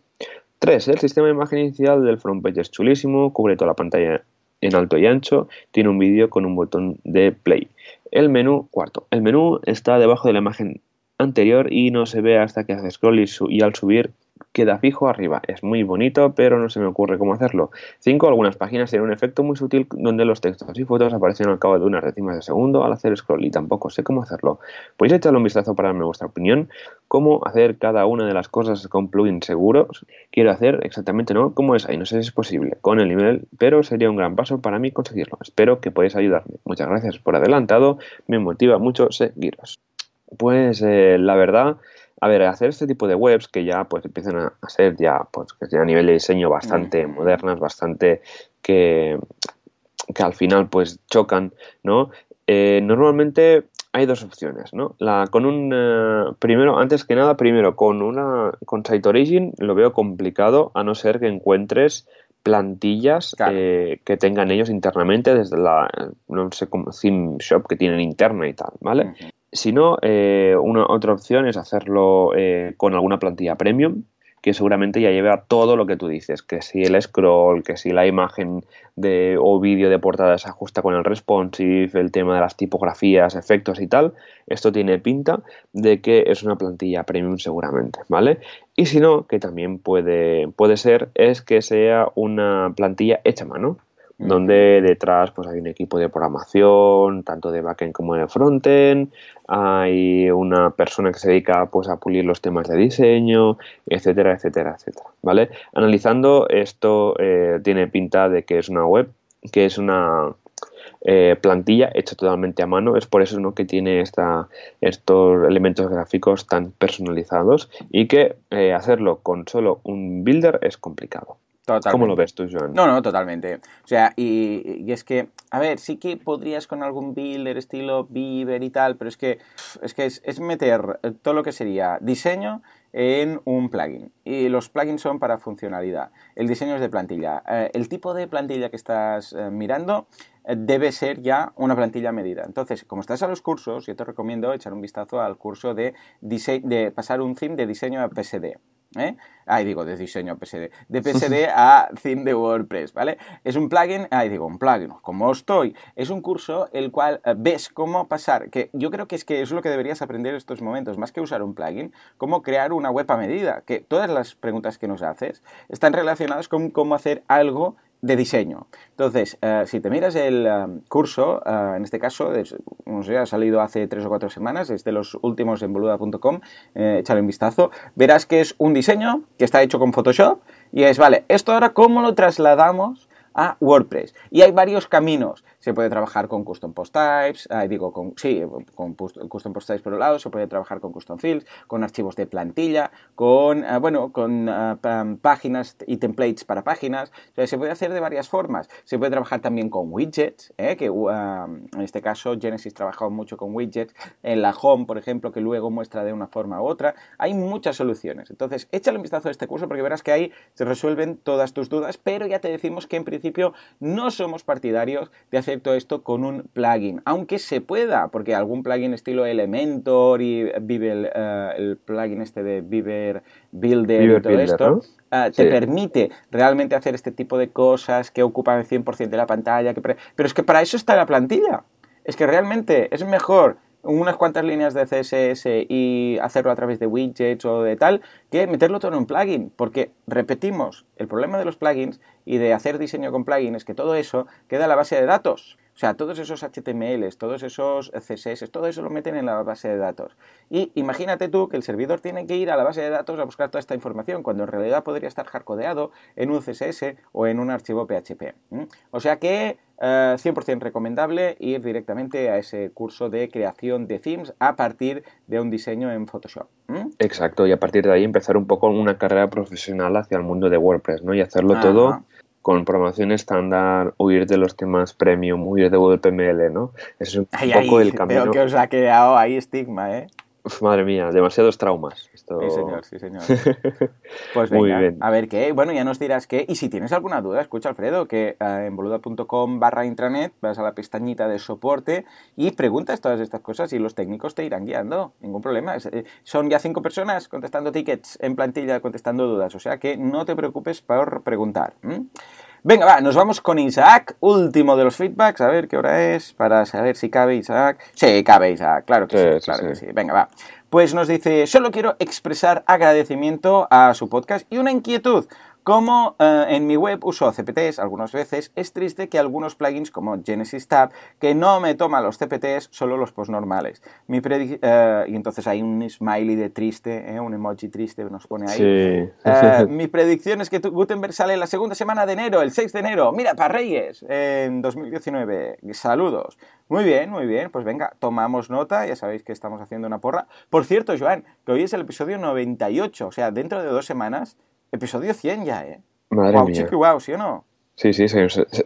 3. El sistema de imagen inicial del frontpage es chulísimo, cubre toda la pantalla en alto y ancho, tiene un vídeo con un botón de play. El menú, cuarto, el menú está debajo de la imagen anterior y no se ve hasta que hace scroll y al subir queda fijo arriba. Es muy bonito, pero no se me ocurre cómo hacerlo. 5. Algunas páginas tienen un efecto muy sutil donde los textos y fotos aparecen al cabo de unas décimas de segundo al hacer scroll y tampoco sé cómo hacerlo. Podéis echarle un vistazo para darme vuestra opinión. Cómo hacer cada una de las cosas con plugins seguros. Quiero hacer exactamente no cómo es ahí. No sé si es posible con el email, pero sería un gran paso para mí conseguirlo. Espero que podáis ayudarme. Muchas gracias por adelantado. Me motiva mucho seguiros. Pues eh, la verdad a ver, hacer este tipo de webs que ya pues empiezan a, ser ya pues que a nivel de diseño bastante modernas, bastante que, que al final pues chocan, ¿no? Eh, normalmente hay dos opciones, ¿no? La, con un eh, primero, antes que nada, primero con una con Site Origin lo veo complicado a no ser que encuentres plantillas eh, que tengan ellos internamente desde la no sé como theme shop que tienen interna y tal, ¿vale? Si no, eh, una otra opción es hacerlo eh, con alguna plantilla premium, que seguramente ya lleva todo lo que tú dices, que si el scroll, que si la imagen de, o vídeo de portada se ajusta con el responsive, el tema de las tipografías, efectos y tal, esto tiene pinta de que es una plantilla premium seguramente, ¿vale? Y si no, que también puede, puede ser, es que sea una plantilla hecha a mano, donde detrás pues hay un equipo de programación, tanto de backend como de frontend, hay una persona que se dedica pues a pulir los temas de diseño, etcétera, etcétera, etcétera, ¿vale? Analizando esto eh, tiene pinta de que es una web, que es una eh, plantilla hecha totalmente a mano. Es por eso ¿no? que tiene esta, estos elementos gráficos tan personalizados y que eh, hacerlo con solo un builder es complicado. ¿Cómo lo ves tú, Joan? No, no, totalmente. O sea, y, es que, a ver, sí que podrías con algún builder estilo Beaver y tal, pero es que es, que es, meter todo lo que sería diseño en un plugin. Y los plugins son para funcionalidad. El diseño es de plantilla. Eh, el tipo de plantilla que estás mirando debe ser ya una plantilla medida. Entonces, como estás a los cursos, yo te recomiendo echar un vistazo al curso de, de pasar un theme de diseño a PSD. ¿Eh? Ahí digo, de diseño PSD. De PSD a theme de WordPress, ¿vale? Es un plugin, ahí digo, un plugin, como estoy. Es un curso el cual eh, ves cómo pasar, que yo creo que es que es lo que deberías aprender en estos momentos, más que usar un plugin, cómo crear una web a medida, que todas las preguntas que nos haces están relacionadas con cómo hacer algo de diseño. Entonces, eh, si te miras el eh, curso, eh, en este caso, no sé, ha salido hace tres o cuatro semanas, es de los últimos en boluda.com, échale un vistazo, verás que es un diseño que está hecho con Photoshop y es, vale, esto ahora cómo lo trasladamos a WordPress. Y hay varios caminos. Se puede trabajar con custom post types, digo, con, sí, con custom post types por un lado, se puede trabajar con custom fields, con archivos de plantilla, con, ah, bueno, con ah, páginas y templates para páginas. se puede hacer de varias formas. Se puede trabajar también con widgets, ¿eh? que ah, en este caso Genesis trabajado mucho con widgets, en la home, por ejemplo, que luego muestra de una forma u otra. Hay muchas soluciones. Entonces, échale un vistazo a este curso porque verás que ahí se resuelven todas tus dudas, pero ya te decimos que en principio no somos partidarios de hacer todo esto con un plugin, aunque se pueda, porque algún plugin estilo Elementor y Vive, eh, el plugin este de Viver Builder y todo esto, eh, te permite realmente hacer este tipo de cosas que ocupan el 100% de la pantalla, que pero es que para eso está la plantilla. Es que realmente es mejor unas cuantas líneas de CSS y hacerlo a través de widgets o de tal, que meterlo todo en un plugin. Porque, repetimos, el problema de los plugins y de hacer diseño con plugins es que todo eso queda en la base de datos. O sea, todos esos HTMLs, todos esos CSS, todo eso lo meten en la base de datos. Y imagínate tú que el servidor tiene que ir a la base de datos a buscar toda esta información, cuando en realidad podría estar hardcodeado en un CSS o en un archivo PHP. O sea que 100% eh, recomendable ir directamente a ese curso de creación de themes a partir de un diseño en Photoshop. Exacto, y a partir de ahí empezar un poco una carrera profesional hacia el mundo de WordPress, ¿no? Y hacerlo todo con programación estándar, huir de los temas premium, huir de WPML, ¿no? es un poco el camino. Veo que os ha quedado ahí estigma, ¿eh? Madre mía, demasiados traumas. Sí, señor, sí, señor. Pues venga, Muy bien. a ver qué. Bueno, ya nos dirás qué. Y si tienes alguna duda, escucha, Alfredo, que eh, en boluda.com barra intranet vas a la pestañita de soporte y preguntas todas estas cosas y los técnicos te irán guiando. Ningún problema. Eh, son ya cinco personas contestando tickets en plantilla, contestando dudas. O sea que no te preocupes por preguntar. Venga, va, nos vamos con Isaac, último de los feedbacks, a ver qué hora es, para saber si cabe Isaac. Sí, cabe Isaac, claro que sí, claro que sí. Venga, va. Pues nos dice, solo quiero expresar agradecimiento a su podcast y una inquietud. Como eh, en mi web uso CPTs algunas veces, es triste que algunos plugins como Genesis Tab, que no me toma los CPTs, solo los post normales. Mi eh, y entonces hay un smiley de triste, eh, un emoji triste nos pone ahí. mi predicción es que Gutenberg sale la segunda semana de enero, el 6 de enero. Mira, para Reyes, en 2019. Saludos. Muy bien, muy bien. Pues venga, tomamos nota. Ya sabéis que estamos haciendo una porra. Por cierto, Joan, que hoy es el episodio 98, o sea, dentro de dos semanas Episodio 100 ya, ¿eh? Madre wow, mía. Chiqui, wow, ¿sí o no? Sí, sí,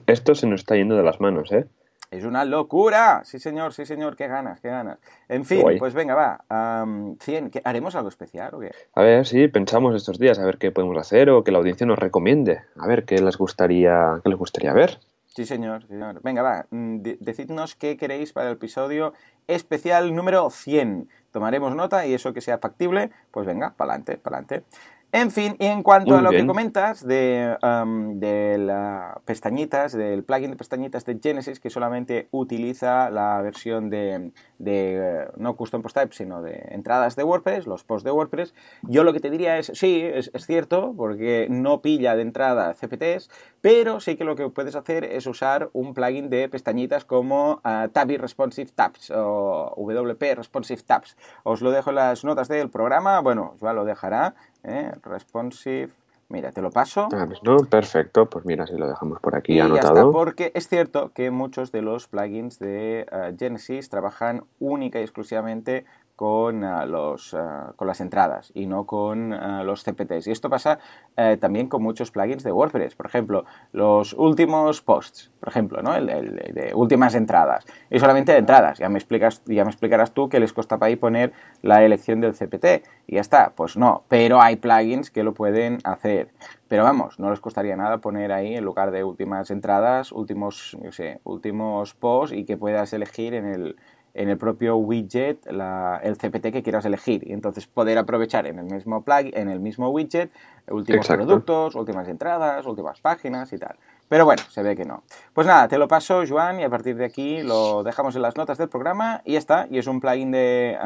esto se nos está yendo de las manos, ¿eh? Es una locura. Sí, señor, sí, señor. Qué ganas, qué ganas. En fin, pues venga, va. 100. ¿Haremos algo especial o qué? A ver, sí, pensamos estos días a ver qué podemos hacer o que la audiencia nos recomiende. A ver qué les gustaría, qué les gustaría ver. Sí, señor, señor. Venga, va. Mm, decidnos qué queréis para el episodio especial número 100. Tomaremos nota y eso que sea factible, pues venga, para adelante, para adelante. En fin, y en cuanto a lo que comentas de, um, de las pestañitas, del plugin de pestañitas de Genesis, que solamente utiliza la versión de, de eh, no custom post type, sino de entradas de WordPress, los posts de WordPress, yo lo que te diría es, sí, es, cierto, porque no pilla de entrada CPTs, pero sí que lo que puedes hacer es usar un plugin de pestañitas como uh, Tabby Responsive Tabs o WP Responsive Tabs. Os lo dejo en las notas del programa, bueno, ya lo dejará ¿eh? responsive. Mira, te lo paso. Ah, pues no, perfecto. Pues mira, si lo dejamos por aquí anotado. Ya está, porque es cierto que muchos de los plugins de eh, Genesis trabajan única y exclusivamente con, ah, los, ah, con las entradas y no con ah, los CPTs. Y esto pasa eh, también con muchos plugins de WordPress. Por ejemplo, los últimos posts, por ejemplo, ¿no? el, de últimas entradas. Y solamente de entradas. Ya me, explicas, ya me explicarás tú que les cuesta para ahí poner la elección del CPT. Y ya está. Pues no. Pero hay plugins que lo pueden hacer. Pero vamos, no les costaría nada poner ahí en lugar de últimas entradas, últimos, yo sé, últimos posts y que puedas elegir en el, en el propio widget el CPT que quieras elegir y entonces poder aprovechar en el mismo plug, en el mismo widget últimos productos, últimas entradas, últimas páginas y tal. Pero bueno, se ve que no. Pues nada, te lo paso, Joan, y a partir de aquí lo dejamos en las notas del programa y ya está. Y es un plugin de,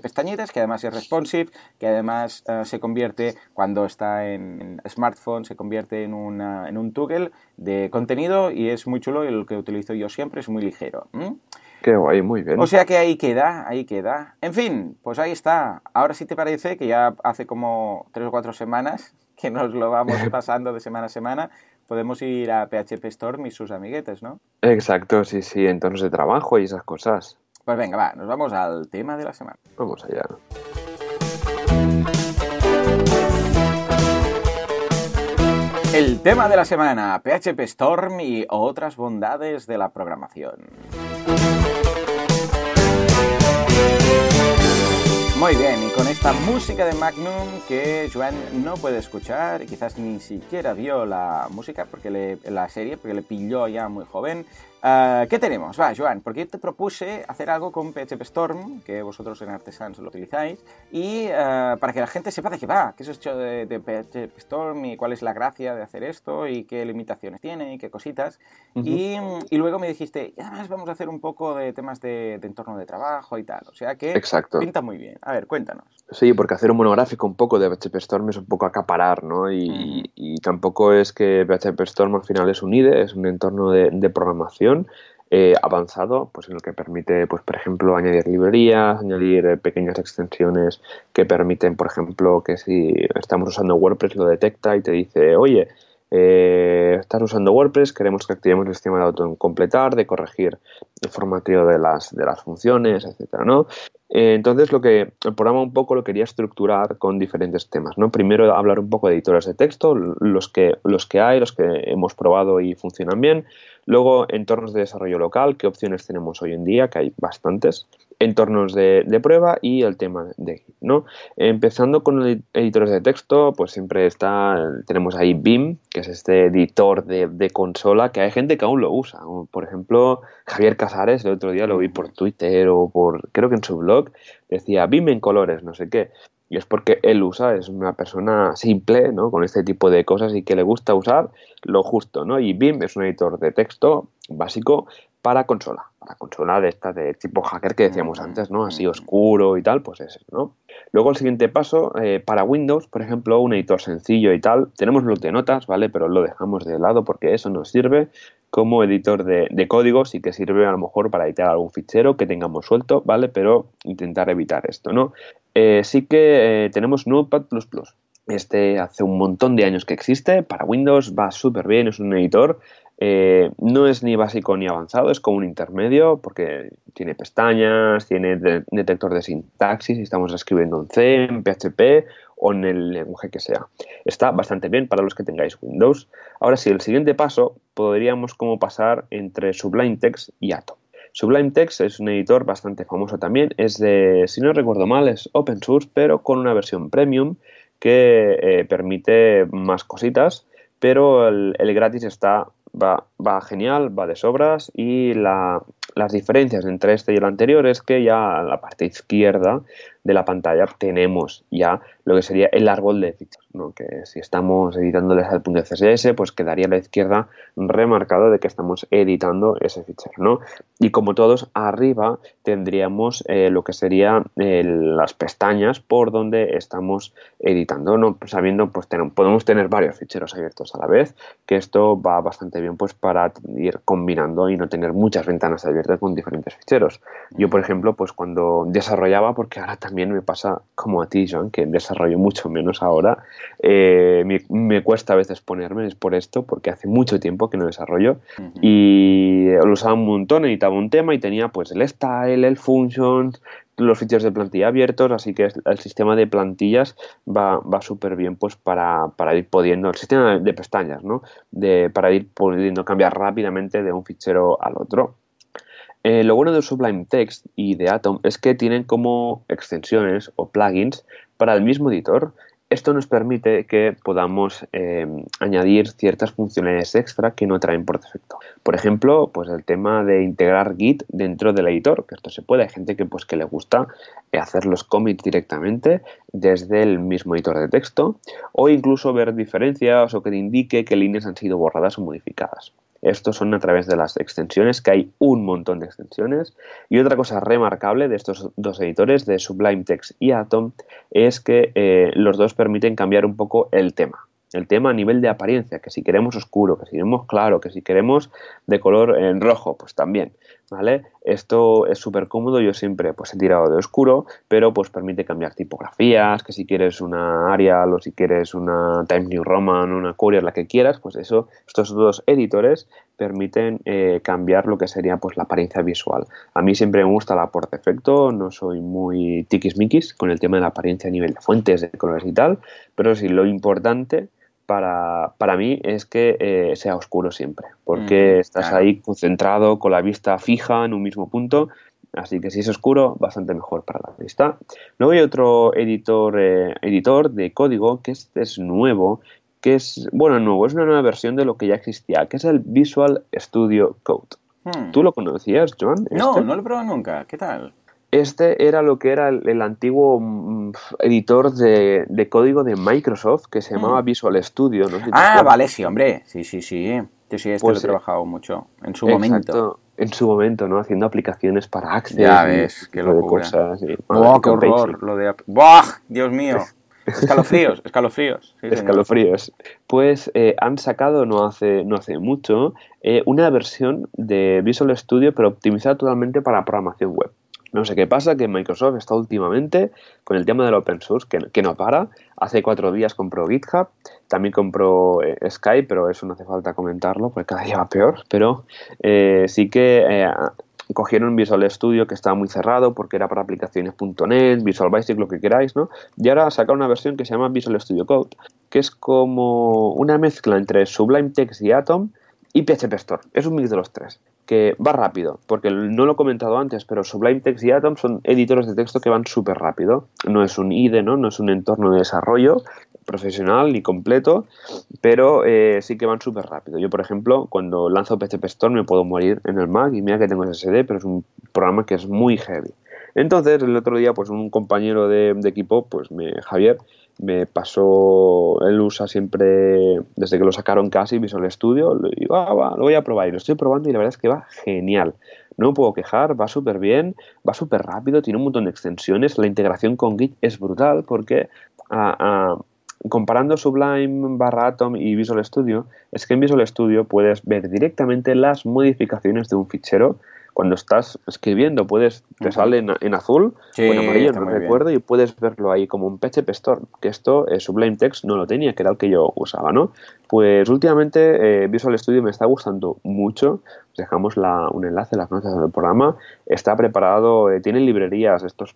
pestañitas que además es responsive, que además eh, se convierte, cuando está en, smartphone, se convierte en, en un toggle de contenido y es muy chulo y el que utilizo yo siempre es muy ligero. Qué guay, muy bien. O sea que ahí queda, ahí queda. En fin, pues ahí está. Ahora sí te parece que ya hace como tres o cuatro semanas que nos lo vamos pasando de semana a semana, podemos ir a PHP Storm y sus amiguetes, ¿no? Exacto, sí, sí, entornos de trabajo y esas cosas. Pues venga, va, nos vamos al tema de la semana. Vamos allá. El tema de la semana, PHP Storm y otras bondades de la programación. Muy bien, y con esta música de Magnum que Joan no puede escuchar quizás ni siquiera vio la música porque le, la serie porque le pilló ya muy joven, Ah, ¿Qué tenemos? Va, Joan, porque yo te propuse hacer algo con PHP Storm, que vosotros en Artesans lo utilizáis, y ah, para que la gente sepa de qué va, qué es esto de, de, PHP Storm y cuál es la gracia de hacer esto y qué limitaciones tiene y qué cositas. y, y, luego me dijiste, y además vamos a hacer un poco de temas de, de entorno de trabajo y tal. O sea que Exacto. pinta muy bien. A ver, cuéntanos. Sí, porque hacer un monográfico un poco de PHP Storm es un poco acaparar, ¿no? Y, y tampoco es que PHP Storm al final es un IDE, es un entorno de, de programación eh, avanzado, pues en el que permite, pues por ejemplo, añadir librerías, añadir eh, pequeñas extensiones que permiten, por ejemplo, que si estamos usando WordPress lo detecta y te dice, oye, eh, estás usando WordPress, queremos que activemos el sistema de autocompletar, de corregir el formateo de las, de las funciones, etcétera, ¿no? entonces, lo que el programa un poco lo quería estructurar con diferentes temas, ¿no? Primero hablar un poco de editores de texto, los que, los que hay, los que hemos probado y funcionan bien. Luego, entornos de desarrollo local, qué opciones tenemos hoy en día, que hay bastantes. Entornos de, prueba y el tema de ¿no? Empezando con editores de texto, pues siempre está, tenemos ahí BIM, que es este editor de, consola, que hay gente que aún lo usa. Por ejemplo, Javier Casares, el otro día lo vi por Twitter o por, creo que en su blog, decía BIM en colores, no sé qué. Y es porque él usa, es una persona simple, ¿no? Con este tipo de cosas y que le gusta usar lo justo, ¿no? Y BIM es un editor de texto básico para consola, para consola de esta de tipo hacker que decíamos antes, ¿no? Así oscuro y tal, pues ese, ¿no? Luego el siguiente paso, eh, para Windows, por ejemplo, un editor sencillo y tal, tenemos bloc de notas, ¿vale? Pero lo dejamos de lado porque eso nos sirve como editor de, de códigos y que sirve a lo mejor para editar algún fichero que tengamos suelto, ¿vale? Pero intentar evitar esto, ¿no? Eh, sí que eh, tenemos Notepad++. Este hace un montón de años que existe, para Windows va súper bien, es un editor, eh, no es ni básico ni avanzado, es como un intermedio porque tiene pestañas, tiene detector de sintaxis, si estamos escribiendo en C, en PHP o en el lenguaje que sea. Está bastante bien para los que tengáis Windows. Ahora sí, el siguiente paso podríamos como pasar entre Sublime Text y Atom. Sublime Text es un editor bastante famoso también, es de, si no recuerdo mal, es open source, pero con una versión premium que eh, permite más cositas, pero el, gratis está, va, va, genial, va de sobras y la, las diferencias entre este y el anterior es que ya la parte izquierda de la pantalla tenemos ya lo que sería el árbol de ficheros, ¿no? que si estamos editándoles al punto CSS, pues quedaría a la izquierda remarcado de que estamos editando ese fichero. ¿no? Y como todos, arriba tendríamos eh, lo que serían eh, las pestañas por donde estamos editando, ¿no? sabiendo pues podemos tener varios ficheros abiertos a la vez, que esto va bastante bien pues para ir combinando y no tener muchas ventanas abiertas con diferentes ficheros. Yo, por ejemplo, pues cuando desarrollaba, porque ahora también me pasa como a ti, Joan, que desarrollo mucho menos ahora, eh, me, cuesta a veces ponerme, es por esto, porque hace mucho tiempo que no desarrollo y lo usaba un montón, editaba un tema y tenía pues el style, el functions, los ficheros de plantilla abiertos, así que el sistema de plantillas va, va súper bien pues para, para, ir pudiendo, el sistema de pestañas, ¿no? De, para ir pudiendo cambiar rápidamente de un fichero al otro. Eh, lo bueno de Sublime Text y de Atom es que tienen como extensiones o plugins para el mismo editor esto nos permite que podamos eh, añadir ciertas funciones extra que no traen por defecto. Por ejemplo, pues el tema de integrar Git dentro del editor, que esto se puede. Hay gente que, pues, que le gusta hacer los commits directamente desde el mismo editor de texto o incluso ver diferencias o que te indique qué líneas han sido borradas o modificadas. Estos son a través de las extensiones, que hay un montón de extensiones. Y otra cosa remarcable de estos dos editores, de Sublime Text y Atom, es que eh, los dos permiten cambiar un poco el tema. El tema a nivel de apariencia, que si queremos oscuro, que si queremos claro, que si queremos de color en rojo, pues también. ¿Vale? Esto es súper cómodo, yo siempre pues he tirado de oscuro, pero pues permite cambiar tipografías, que si quieres una Arial o si quieres una Times New Roman, una Courier, la que quieras, pues eso, estos dos editores permiten eh, cambiar lo que sería pues la apariencia visual. A mí siempre me gusta la por defecto, no soy muy tiquismiquis con el tema de la apariencia a nivel de fuentes, de colores y tal, pero sí lo importante para, para mí es que eh, sea oscuro siempre, porque mm, estás ahí concentrado con la vista fija en un mismo punto, así que si es oscuro, bastante mejor para la vista. Luego hay otro editor, eh, editor de código que este es nuevo, que es, bueno, nuevo, es una nueva versión de lo que ya existía, que es el Visual Studio Code. Hmm. ¿Tú lo conocías, Joan? No, este? no lo he probado nunca. ¿Qué tal? Este era lo que era el, antiguo mm, editor de, código de Microsoft que se llamaba mm. Visual Studio. ah, vale, sí, hombre. Sí, sí, sí. Yo sí, este lo he pues, trabajado mucho en su momento. En su momento, ¿no? Haciendo aplicaciones para Access. Ya ves, qué locura. Cosas, ¡Buah, qué horror! Lo de... ¡Buah! ¡Dios mío! Escalofríos, escalofríos. escalofríos. Pues eh, han sacado no hace, no hace mucho eh, una versión de Visual Studio, pero optimizada totalmente para programación web. No sé qué pasa, que Microsoft está últimamente con el tema del open source, que, no para. Hace cuatro días compró GitHub, también compró eh, Skype, pero eso no hace falta comentarlo, porque cada día va peor. Pero eh, sí que eh, cogieron Visual Studio, que estaba muy cerrado, porque era para aplicaciones .NET, Visual Basic, lo que queráis, ¿no? Y ahora sacaron una versión que se llama Visual Studio Code, que es como una mezcla entre Sublime Text y Atom y PHP Store. Es un mix de los tres que va rápido, porque no lo he comentado antes, pero Sublime Text y Atom son editores de texto que van súper rápido. No es un IDE, ¿no? no es un entorno de desarrollo profesional ni completo, pero eh, sí que van súper rápido. Yo, por ejemplo, cuando lanzo PHP Store me puedo morir en el Mac y mira que tengo SSD, pero es un programa que es muy heavy. Entonces, el otro día, pues un compañero de, de equipo, pues me, Javier, me pasó, él usa siempre, desde que lo sacaron casi Visual Studio, digo, ah, va, lo voy a probar y lo estoy probando y la verdad es que va genial. No me puedo quejar, va súper bien, va súper rápido, tiene un montón de extensiones, la integración con Git es brutal porque comparando Sublime barra Atom y Visual Studio, es que en Visual Studio puedes ver directamente las modificaciones de un fichero cuando estás escribiendo, puedes, te sale en, azul o en amarillo, no recuerdo, y puedes verlo ahí como un PHP Store, que esto eh, Sublime Text no lo tenía, que era el que yo usaba, ¿no? Pues últimamente eh, Visual Studio me está gustando mucho, dejamos un enlace en las notas del programa, está preparado, eh, tiene librerías, estas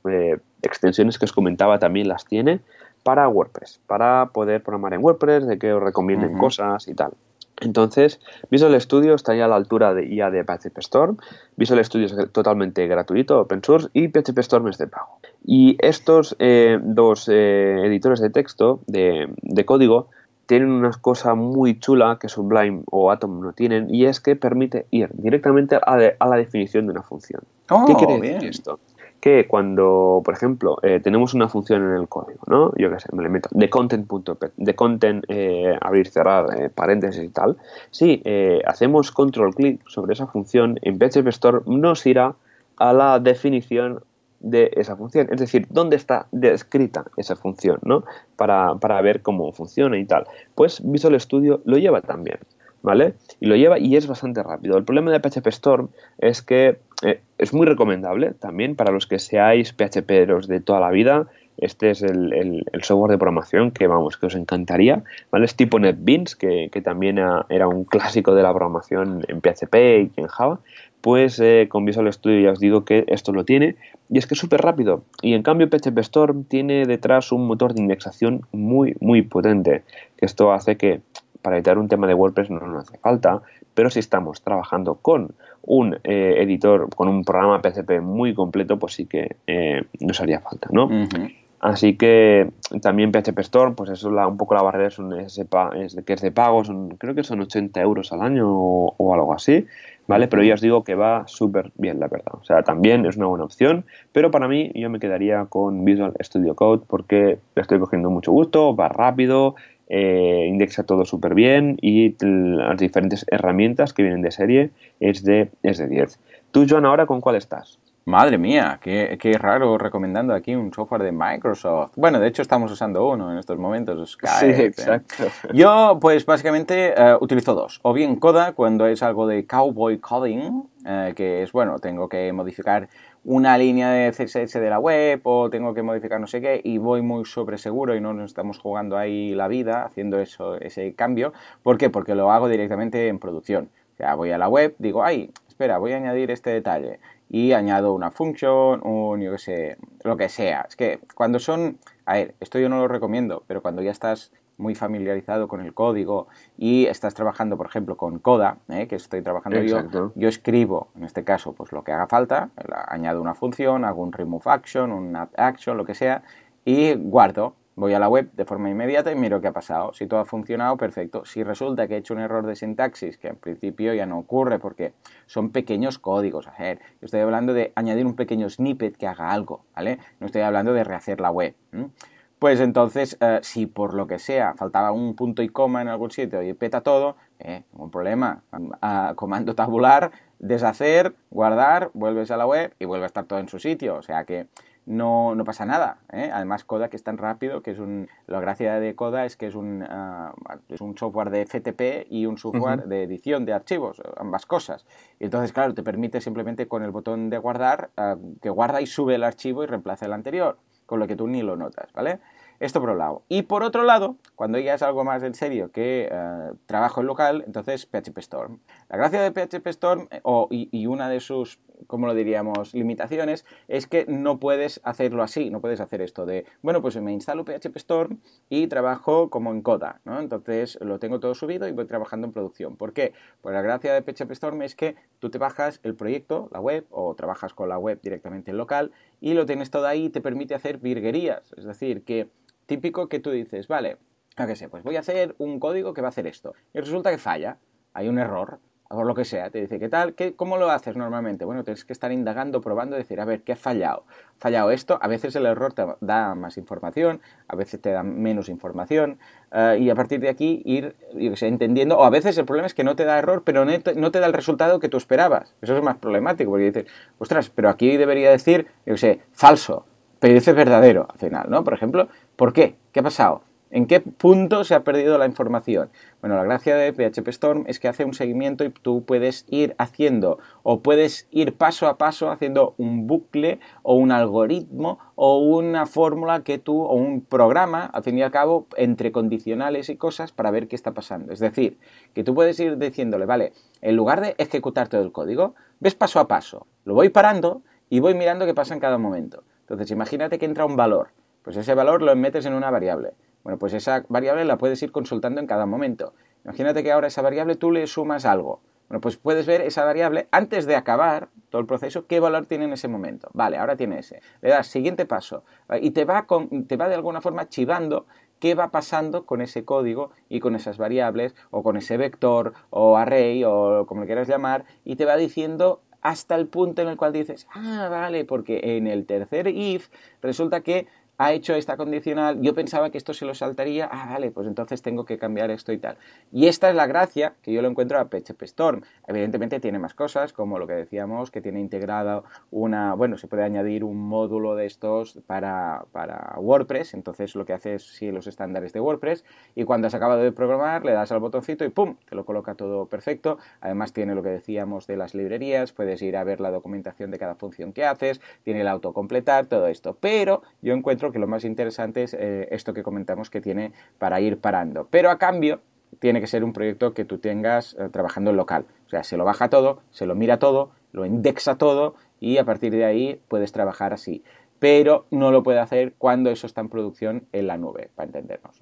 extensiones que os comentaba también las tiene, para WordPress, para poder programar en WordPress, de que os recomienden cosas y tal. Entonces, Visual Studio está ya a la altura de IA de PHP Storm. Visual Studio es totalmente gratuito, open source, y PHP Storm es de pago. Y estos eh, dos eh, editores de texto, de, código, tienen una cosa muy chula que Sublime o Atom no tienen, y es que permite ir directamente a, la definición de una función. ¿Qué oh, quiere decir esto? Que cuando, por ejemplo, eh, tenemos una función en el código, ¿no? Yo qué sé, me le meto de content, de content eh, abrir, cerrar, eh, paréntesis y tal. Si hacemos control clic sobre esa función, en PHP Store nos irá a la definición de esa función, es decir, dónde está descrita esa función, ¿no? Para, para ver cómo funciona y tal. Pues Visual Studio lo lleva también. ¿Vale? Y lo lleva y es bastante rápido. El problema de PHP Storm es que eh, es muy recomendable también para los que seáis PHPeros de toda la vida. Este es el, software de programación que, vamos, que os encantaría. Es tipo NetBeans, que, también era un clásico de la programación en PHP y en Java. Pues eh, con Visual Studio ya os digo que esto lo tiene y es que es súper rápido. Y en cambio PHP Storm tiene detrás un motor de indexación muy, muy potente, que esto hace que para editar un tema de WordPress no nos hace falta, pero si estamos trabajando con un eh, editor, con un programa PCP muy completo, pues sí que eh, nos haría falta, ¿no? Así que también PHP Store, pues eso la, un poco la barrera es, un, es, que es de pago, creo que son 80 euros al año o, algo así, ¿vale? Pero ya os digo que va súper bien, la verdad. O sea, también es una buena opción, pero para mí yo me quedaría con Visual Studio Code porque le estoy cogiendo mucho gusto, va rápido, eh, indexa todo súper bien y las diferentes herramientas que vienen de serie es de, es de 10. ¿Tú, Joan, ahora con cuál estás? Madre mía, qué, qué, raro recomendando aquí un software de Microsoft. Bueno, de hecho estamos usando uno en estos momentos, Skype. Sí, ¿eh? exacto. Yo, pues básicamente eh, utilizo dos. O bien Coda, cuando es algo de cowboy coding, que es, bueno, tengo que modificar una línea de CSS de la web o tengo que modificar no sé qué y voy muy sobre seguro y no nos estamos jugando ahí la vida haciendo eso, ese cambio. ¿Por qué? Porque lo hago directamente en producción. O sea, voy a la web, digo, ay, espera, voy a añadir este detalle y añado una función, un, yo qué sé, lo que sea. Es que cuando son, a ver, esto yo no lo recomiendo, pero cuando ya estás muy familiarizado con el código y estás trabajando, por ejemplo, con Coda, ¿eh? que estoy trabajando yo, yo escribo, en este caso, pues lo que haga falta, añado una función, hago un remove action, un add action, lo que sea, y guardo. Voy a la web de forma inmediata y miro qué ha pasado. Si todo ha funcionado, perfecto. Si resulta que he hecho un error de sintaxis, que en principio ya no ocurre porque son pequeños códigos. A ver, yo estoy hablando de añadir un pequeño snippet que haga algo, ¿vale? No estoy hablando de rehacer la web pues entonces, eh, si por lo que sea faltaba un punto y coma en algún sitio y peta todo, eh, ningún problema. comando tabular, deshacer, guardar, vuelves a la web y vuelve a estar todo en su sitio. O sea que no, no pasa nada. ¿eh? Además, Coda que es tan rápido que es un... La gracia de Coda es que es un, ah, es un software de FTP y un software de edición de archivos, ambas cosas. Y entonces, claro, te permite simplemente con el botón de guardar, ah, que guarda y sube el archivo y reemplaza el anterior, con lo que tú ni lo notas, ¿vale? Esto por un lado. Y por otro lado, cuando ya es algo más en serio que eh, trabajo en local, entonces PHP Storm. La gracia de PHP Storm, eh, y, una de sus, como lo diríamos, limitaciones, es que no puedes hacerlo así, no puedes hacer esto de, bueno, pues me instalo PHP Storm y trabajo como en Coda, ¿no? Entonces lo tengo todo subido y voy trabajando en producción. ¿Por qué? Pues la gracia de PHP Storm es que tú te bajas el proyecto, la web, o trabajas con la web directamente en local y lo tienes todo ahí y te permite hacer virguerías. Es decir, que típico que tú dices, vale, a qué sé, pues voy a hacer un código que va a hacer esto. Y resulta que falla, hay un error, por lo que sea, te dice, ¿qué tal? ¿Qué, ¿Cómo lo haces normalmente? Bueno, tienes que estar indagando, probando, decir, a ver, ¿qué ha fallado? ¿Ha fallado esto? A veces el error te da más información, a veces te da menos información, eh, y a partir de aquí ir entendiendo, o a veces el problema es que no te da error, pero no te, da el resultado que tú esperabas. Eso es más problemático, porque dices, ostras, pero aquí debería decir, yo sé, falso, pero dice verdadero al final, ¿no? Por ejemplo, ¿Por qué? ¿Qué ha pasado? ¿En qué punto se ha perdido la información? Bueno, la gracia de PHP Storm es que hace un seguimiento y tú puedes ir haciendo o puedes ir paso a paso haciendo un bucle o un algoritmo o una fórmula que tú o un programa, al fin y al cabo, entre condicionales y cosas para ver qué está pasando. Es decir, que tú puedes ir diciéndole, vale, en lugar de ejecutar todo el código, ves paso a paso, lo voy parando y voy mirando qué pasa en cada momento. Entonces, imagínate que entra un valor pues ese valor lo metes en una variable. Bueno, pues esa variable la puedes ir consultando en cada momento. Imagínate que ahora esa variable tú le sumas algo. Bueno, pues puedes ver esa variable antes de acabar todo el proceso, qué valor tiene en ese momento. Vale, ahora tiene ese. Le das siguiente paso y te va, te va de alguna forma chivando qué va pasando con ese código y con esas variables o con ese vector o array o como le quieras llamar y te va diciendo hasta el punto en el cual dices, ah, vale, porque en el tercer if resulta que ha hecho esta condicional, yo pensaba que esto se lo saltaría, ah, vale, pues entonces tengo que cambiar esto y tal. Y esta es la gracia que yo lo encuentro a PHP Storm. Evidentemente tiene más cosas, como lo que decíamos, que tiene integrado una, bueno, se puede añadir un módulo de estos para, para WordPress, entonces lo que hace es los estándares de WordPress y cuando has acabado de programar le das al botoncito y ¡pum! te lo coloca todo perfecto. Además tiene lo que decíamos de las librerías, puedes ir a ver la documentación de cada función que haces, tiene el autocompletar, todo esto. Pero yo encuentro que lo más interesante es eh, esto que comentamos que tiene para ir parando. Pero a cambio, tiene que ser un proyecto que tú tengas eh, trabajando en local. O sea, se lo baja todo, se lo mira todo, lo indexa todo y a partir de ahí puedes trabajar así. Pero no lo puede hacer cuando eso está en producción en la nube, para entendernos.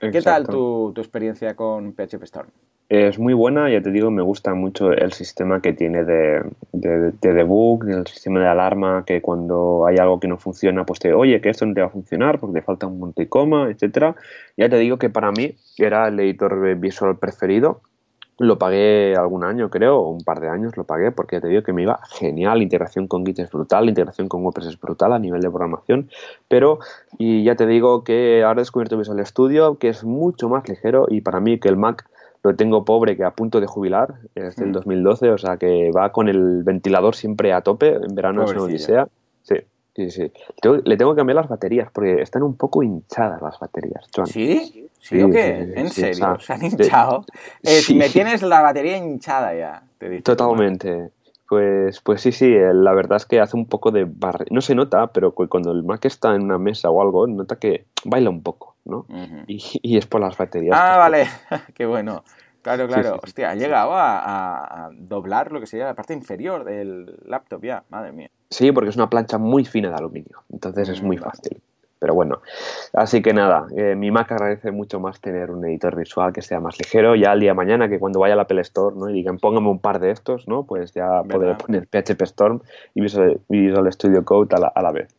¿Qué tal tu, tu experiencia con PHP Storm? Es muy buena, ya te digo, me gusta mucho el sistema que tiene de, de, debug, el sistema de alarma, que cuando hay algo que no funciona, pues te oye que esto no te va a funcionar porque te falta un punto y coma, etcétera. Ya te digo que para mí era el editor visual preferido. Lo pagué algún año, creo, un par de años lo pagué, porque ya te digo que me iba genial. La integración con Git es brutal, integración con WordPress es brutal a nivel de programación. Pero, y ya te digo que ahora he descubierto Visual Studio, que es mucho más ligero y para mí que el Mac lo tengo pobre que a punto de jubilar, es del 2012, mm. o sea que va con el ventilador siempre a tope, en verano es una odisea. Sí, sí, sí. Le tengo que cambiar las baterías porque están un poco hinchadas las baterías, ¿Sí? ¿Sí, o qué? ¿En serio? ¿Se han hinchado? Eh, me tienes la batería hinchada ya, te digo. Totalmente. Pues, pues sí, sí, la verdad es que hace un poco de barre... No se nota, pero cuando el Mac está en una mesa o algo, nota que baila un poco, ¿no? y, es por las baterías. Ah, vale, qué bueno. Claro, claro. Hostia, ha llegado a, doblar lo que sería la parte inferior del laptop ya, madre mía. Sí, porque es una plancha muy fina de aluminio, entonces es muy mm, fácil. Pero bueno, así que nada, eh, mi Mac agradece mucho más tener un editor visual que sea más ligero. Ya al día de mañana, que cuando vaya a la Apple Store ¿no? y digan póngame un par de estos, ¿no? pues ya podré poner PHP Storm y Visual, Studio Code a la, vez.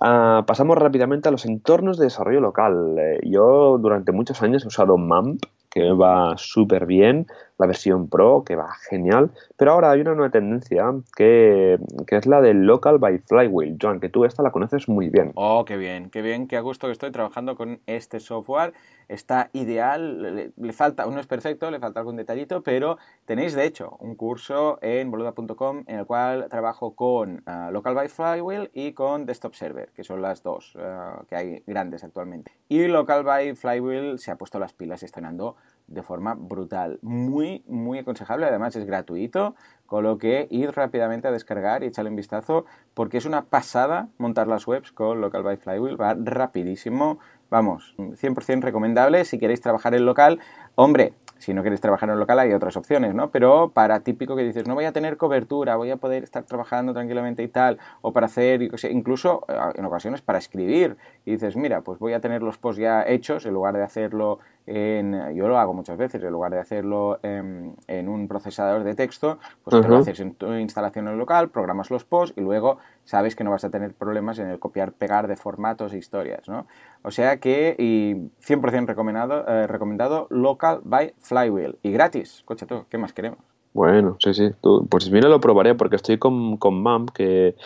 Ah, pasamos rápidamente a los entornos de desarrollo local. Eh, yo durante muchos años he usado MAMP, que va súper bien, la versión Pro, que va genial, pero ahora hay una nueva tendencia que, es la del Local by Flywheel. Joan, que tú esta la conoces muy bien. Oh, qué bien, qué bien, qué a gusto que estoy trabajando con este software. Está ideal, le, falta, uno es perfecto, le falta algún detallito, pero tenéis de hecho un curso en boluda.com en el cual trabajo con ah, Local by Flywheel y con Desktop Server, que son las dos ah, que hay grandes actualmente. Y Local by Flywheel se ha puesto las pilas estrenando de forma brutal. Muy, muy aconsejable. Además es gratuito, con lo que id rápidamente a descargar y echarle un vistazo porque es una pasada montar las webs con Local by Flywheel. Va rapidísimo. Vamos, 100% recomendable si queréis trabajar en local. Hombre, si no queréis trabajar en local hay otras opciones, ¿no? Pero para típico que dices, no voy a tener cobertura, voy a poder estar trabajando tranquilamente y tal, o para hacer, incluso eh, en ocasiones para escribir, y dices, mira, pues voy a tener los posts ya hechos en lugar de hacerlo en, yo lo hago muchas veces, en lugar de hacerlo en, un procesador de texto, pues te lo haces en tu instalación en local, programas los posts y luego sabes que no vas a tener problemas en el copiar, pegar de formatos e historias, ¿no? O sea que, y 100% recomendado, eh, recomendado Local by Flywheel. Y gratis, coche tú, ¿qué más queremos? Bueno, sí, sí. Tú, pues mira, lo probaré porque estoy con, con MAM, que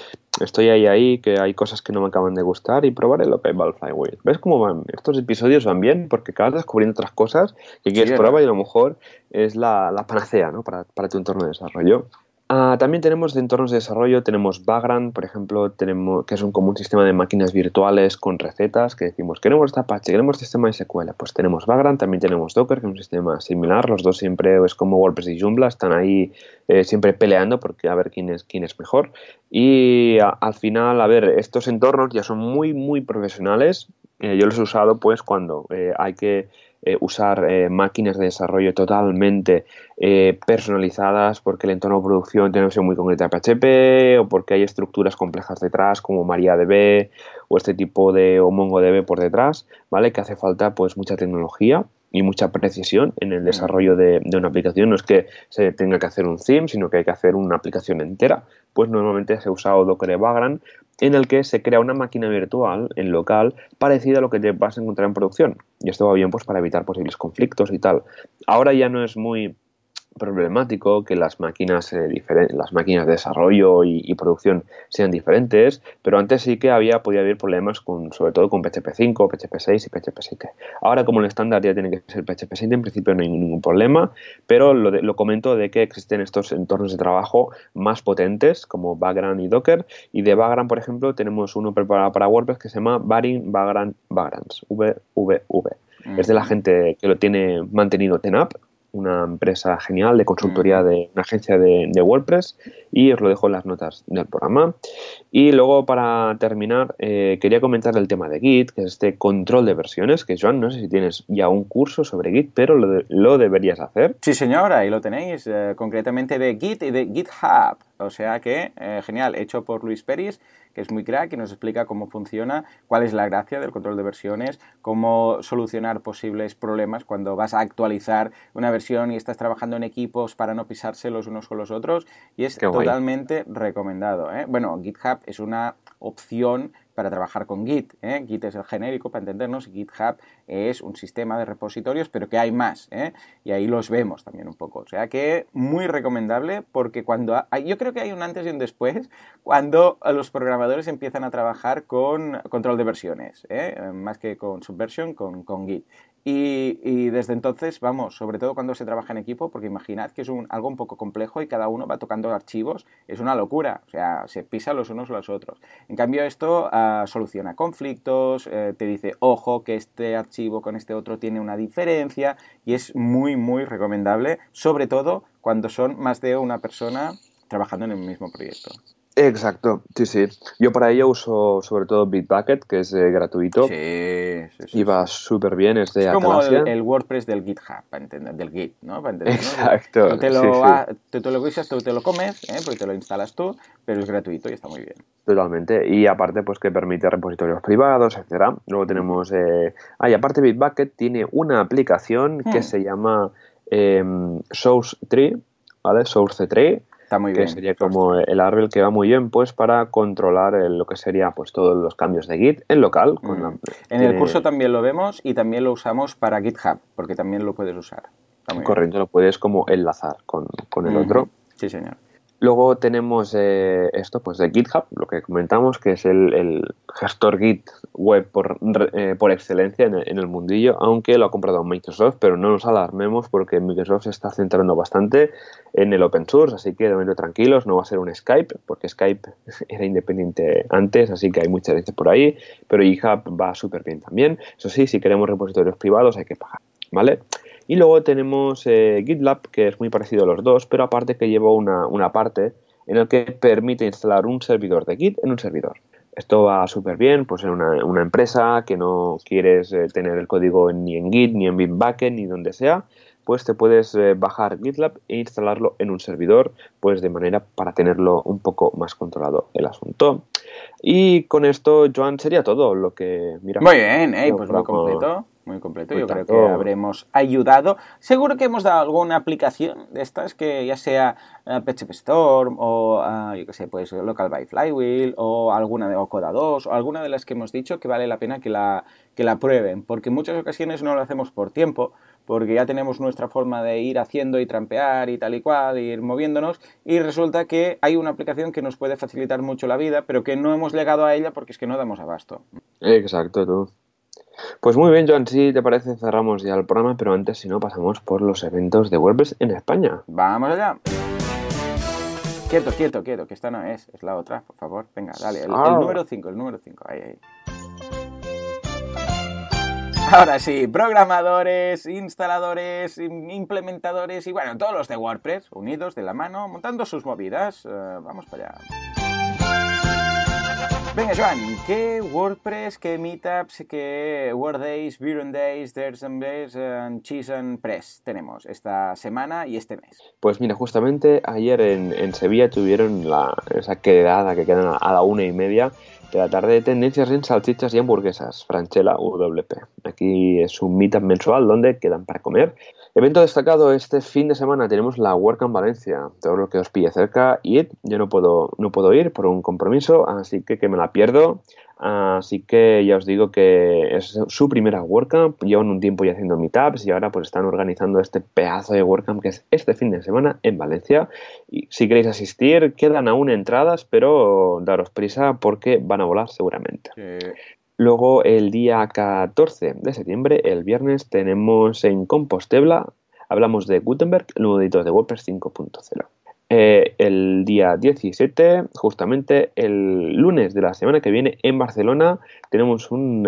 estoy ahí, ahí, que hay cosas que no me acaban de gustar y probaré lo by Flywheel. ¿Ves cómo van? Estos episodios van bien porque acabas descubriendo otras cosas que quieres probar y a lo mejor es la, la panacea ¿no? para, para tu entorno de desarrollo. Ah, también tenemos de entornos de desarrollo, tenemos Vagrant, por ejemplo, tenemos, que es un común sistema de máquinas virtuales con recetas, que decimos, queremos esta Apache, queremos sistema de SQL, pues tenemos Vagrant, también tenemos Docker, que es un sistema similar, los dos siempre es como WordPress y Joomla, están ahí eh, siempre peleando porque a ver quién es, quién es mejor. Y al final, a ver, estos entornos ya son muy, muy profesionales, eh, yo los he usado pues cuando eh, hay que eh, usar eh, máquinas de desarrollo totalmente eh, personalizadas porque el entorno de producción tiene una versión muy concreta de PHP o porque hay estructuras complejas detrás como MariaDB o este tipo de o MongoDB por detrás, ¿vale? Que hace falta pues mucha tecnología y mucha precisión en el desarrollo de, de, una aplicación. No es que se tenga que hacer un theme, sino que hay que hacer una aplicación entera. Pues normalmente se ha usado Docker Vagrant en el que se crea una máquina virtual en local parecida a lo que te vas a encontrar en producción. Y esto va bien pues para evitar posibles conflictos y tal. Ahora ya no es muy problemático que las máquinas, eh, las máquinas de desarrollo y, producción sean diferentes, pero antes sí que había, podía haber problemas con, sobre todo con PHP 5, PHP 6 y PHP 7. Ahora como el estándar ya tiene que ser PHP 7, en principio no hay ningún problema, pero lo, lo comento de que existen estos entornos de trabajo más potentes como Vagrant y Docker, y de Vagrant, por ejemplo, tenemos uno preparado para WordPress que se llama Varin Vagrant Vagrants, VVV. Es de la gente que lo tiene mantenido TenUp, una empresa genial de consultoría de una agencia de, WordPress y os lo dejo en las notas del programa. Y luego para terminar eh, quería comentar el tema de Git, que es este control de versiones, que Joan, no sé si tienes ya un curso sobre Git, pero lo, deberías hacer. Sí señora, ahí lo tenéis, eh, concretamente de Git y de GitHub. O sea que, eh, genial, hecho por Luis Peris, que es muy crack y nos explica cómo funciona, cuál es la gracia del control de versiones, cómo solucionar posibles problemas cuando vas a actualizar una versión y estás trabajando en equipos para no pisarse los unos con los otros. Y es totalmente recomendado. ¿eh? Bueno, GitHub es una opción para trabajar con Git. ¿eh? Git es el genérico para entendernos GitHub es un sistema de repositorios, pero que hay más. ¿eh? Y ahí los vemos también un poco. O sea que muy recomendable porque cuando yo creo que hay un antes y un después cuando los programadores empiezan a trabajar con control de versiones, ¿eh? más que con Subversion, con, con Git. Y, desde entonces, vamos, sobre todo cuando se trabaja en equipo, porque imaginad que es un, algo un poco complejo y cada uno va tocando archivos, es una locura, o sea, se pisan los unos los otros. En cambio, esto ah, soluciona conflictos, eh, te dice, ojo, que este archivo con este otro tiene una diferencia y es muy, muy recomendable, sobre todo cuando son más de una persona trabajando en el mismo proyecto. Exacto, sí, sí. Yo para ello uso sobre todo Bitbucket, que es eh, gratuito. Sí, sí, sí. Y va súper bien, es de Es como el, WordPress del GitHub, para entender, del Git, ¿no? Para entender, Exacto. Tú te lo, sí, Te, te, lo tú te lo comes, ¿eh? porque te lo instalas tú, pero es gratuito y está muy bien. Totalmente. Y aparte, pues que permite repositorios privados, etcétera. Luego tenemos... Eh... Ah, y aparte Bitbucket tiene una aplicación que hmm. se llama eh, Source Tree, ¿vale? Source Tree Está muy que sería como el árbol que va muy bien pues para controlar lo que sería pues todos los cambios de Git en local. Mm. en el curso también lo vemos y también lo usamos para GitHub, porque también lo puedes usar. Correcto, lo puedes como enlazar con, con el otro. Sí, señor. Luego tenemos eh, esto pues de GitHub, lo que comentamos, que es el, gestor Git web por, eh, por excelencia en el, mundillo, aunque lo ha comprado Microsoft, pero no nos alarmemos porque Microsoft se está centrando bastante en el open source, así que de momento tranquilos, no va a ser un Skype, porque Skype era independiente antes, así que hay mucha gente por ahí, pero GitHub va súper bien también. Eso sí, si queremos repositorios privados hay que pagar, ¿vale? Y luego tenemos eh, GitLab, que es muy parecido a los dos, pero aparte que lleva una, parte en la que permite instalar un servidor de Git en un servidor. Esto va súper bien, pues en una, empresa que no quieres eh, tener el código ni en Git, ni en Bitbucket, ni donde sea, pues te puedes eh, bajar GitLab e instalarlo en un servidor, pues de manera para tenerlo un poco más controlado el asunto. Y con esto, Joan, sería todo lo que... Mira, muy bien, pues muy completo muy completo. Yo creo que habremos ayudado. Seguro que hemos dado alguna aplicación de estas que ya sea PHP Storm o, yo qué sé, pues Local by Flywheel o alguna de Ocoda 2 o alguna de las que hemos dicho que vale la pena que la, que la prueben. Porque en muchas ocasiones no lo hacemos por tiempo, porque ya tenemos nuestra forma de ir haciendo y trampear y tal y cual, ir moviéndonos, y resulta que hay una aplicación que nos puede facilitar mucho la vida, pero que no hemos llegado a ella porque es que no damos abasto. Exacto, tú. Pues muy bien, Joan, si te parece cerramos ya el programa, pero antes si no pasamos por los eventos de WordPress en España. Vamos allá. Quieto, quieto, quieto, que esta no es, es la otra, por favor. Venga, dale, el, ah. número 5, el número 5, ahí, ahí. Ahora sí, programadores, instaladores, implementadores y bueno, todos los de WordPress unidos de la mano, montando sus movidas. Eh, vamos para allá. Venga, Joan, ¿qué WordPress, qué Meetups, qué WordDays, Bureau Days, There's Days, and Cheese and Press tenemos esta semana y este mes? Pues mira, justamente ayer en, Sevilla tuvieron la, esa quedada que quedan a la una y media de la tarde de tendencias en salchichas y hamburguesas, Franchella WP. Aquí es un meetup mensual donde quedan para comer Evento destacado este fin de semana tenemos la WordCamp Valencia. Todo lo que os pille cerca, y yo no puedo, no puedo ir por un compromiso, así que que me la pierdo. Así que ya os digo que es su primera WordCamp, llevan un tiempo ya haciendo meetups y ahora pues están organizando este pedazo de WordCamp que es este fin de semana en Valencia. Y si queréis asistir, quedan aún entradas, pero daros prisa porque van a volar seguramente. Luego el día 14 de septiembre, el viernes, tenemos en Compostela, hablamos de Gutenberg, el nuevo editor de WordPress 5.0. Eh, el día 17, justamente el lunes de la semana que viene en Barcelona, tenemos un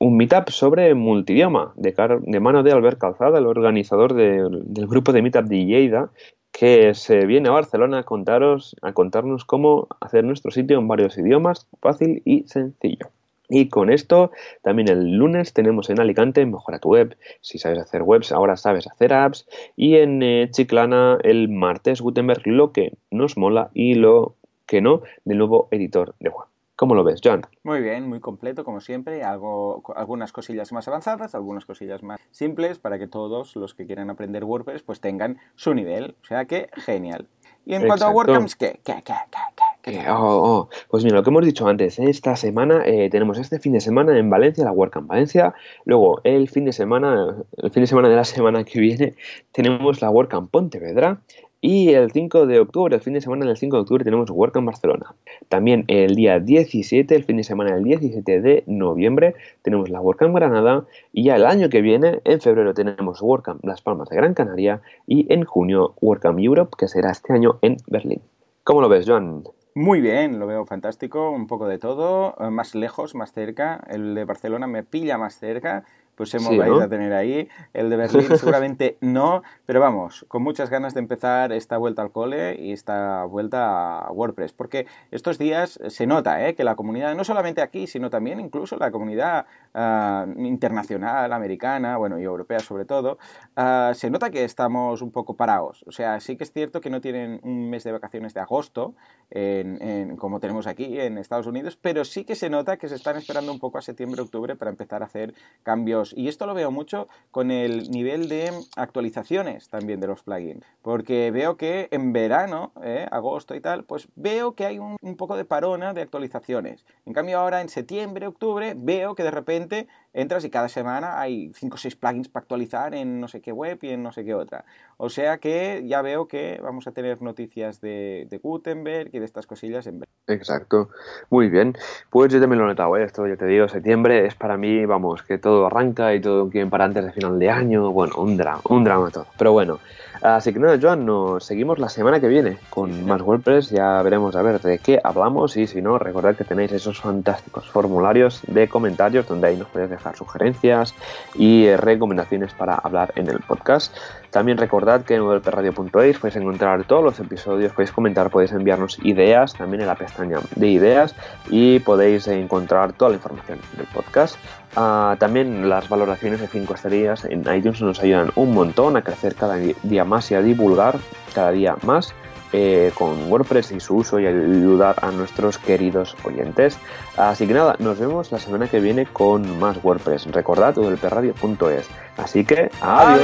meetup sobre multidioma de, de, mano de Albert Calzada, el organizador del grupo de meetup de Lleida, que se viene a Barcelona a, contaros, a contarnos cómo hacer nuestro sitio en varios idiomas, fácil y sencillo. Y con esto, también el lunes tenemos en Alicante Mejora tu web. Si sabes hacer webs, ahora sabes hacer apps. Y en eh, Chiclana el martes Gutenberg lo que nos mola y lo que no del nuevo editor de web. ¿Cómo lo ves, John? Muy bien, muy completo, como siempre. Algo, algunas cosillas más avanzadas, algunas cosillas más simples para que todos los que quieran aprender WordPress pues tengan su nivel. O sea que genial. Y en cuanto a WordCamps, ¿qué? ¿Qué? ¿Qué? ¿Qué? ¿Qué? Oh, oh. Pues mira, lo que hemos dicho antes, esta semana eh, tenemos este fin de semana en Valencia, la WordCamp Valencia. Luego, el fin de semana, el fin de semana de la semana que viene, tenemos la WordCamp Pontevedra. Y el 5 de octubre, el fin de semana del 5 de octubre, tenemos WordCamp Barcelona. También el día 17, el fin de semana del 17 de noviembre, tenemos la WordCamp Granada. Y ya el año que viene, en febrero, tenemos WordCamp Las Palmas de Gran Canaria. Y en junio, WordCamp Europe, que será este año en Berlín. ¿Cómo lo ves, Joan? Muy bien, lo veo fantástico, un poco de todo, eh, más lejos, más cerca. El de Barcelona me pilla más cerca pues hemos vais a tener ahí. El de Berlín seguramente no, pero vamos, con muchas ganas de empezar esta vuelta al cole y esta vuelta a WordPress, porque estos días se nota ¿eh? que la comunidad, no solamente aquí, sino también incluso la comunidad ah, internacional, americana, bueno, y europea sobre todo, ah, se nota que estamos un poco parados. O sea, sí que es cierto que no tienen un mes de vacaciones de agosto, en, como tenemos aquí en Estados Unidos, pero sí que se nota que se están esperando un poco a septiembre-octubre para empezar a hacer cambios y esto lo veo mucho con el nivel de actualizaciones también de los plugins. Porque veo que en verano, eh, agosto y tal, pues veo que hay un, un poco de parona de actualizaciones. En cambio ahora en septiembre, octubre, veo que de repente entras y cada semana hay 5 o 6 plugins para actualizar en no sé qué web y en no sé qué otra. O sea que ya veo que vamos a tener noticias de, Gutenberg y de estas cosillas en breve. Exacto. Muy bien. Pues yo también lo he notado, ¿eh? esto yo te digo, septiembre es para mí, vamos, que todo arranca y todo quieren para antes de final de año. Bueno, un drama, un drama todo. Pero bueno, Así que nada, Joan, nos seguimos la semana que viene con más WordPress. Ya veremos a ver de qué hablamos y si no, recordad que tenéis esos fantásticos formularios de comentarios donde ahí nos podéis dejar sugerencias y recomendaciones para hablar en el podcast. También recordad que en wordpressradio.es podéis encontrar todos los episodios, podéis comentar, podéis enviarnos ideas también en la pestaña de ideas y podéis encontrar toda la información del podcast. Ah, también las valoraciones de 5 estrellas en iTunes nos ayudan un montón a crecer cada día más y a divulgar cada día más eh, con WordPress y su uso y ayudar a nuestros queridos oyentes. Así que nada, nos vemos la semana que viene con más WordPress. Recordad perradio.es. Así que adiós.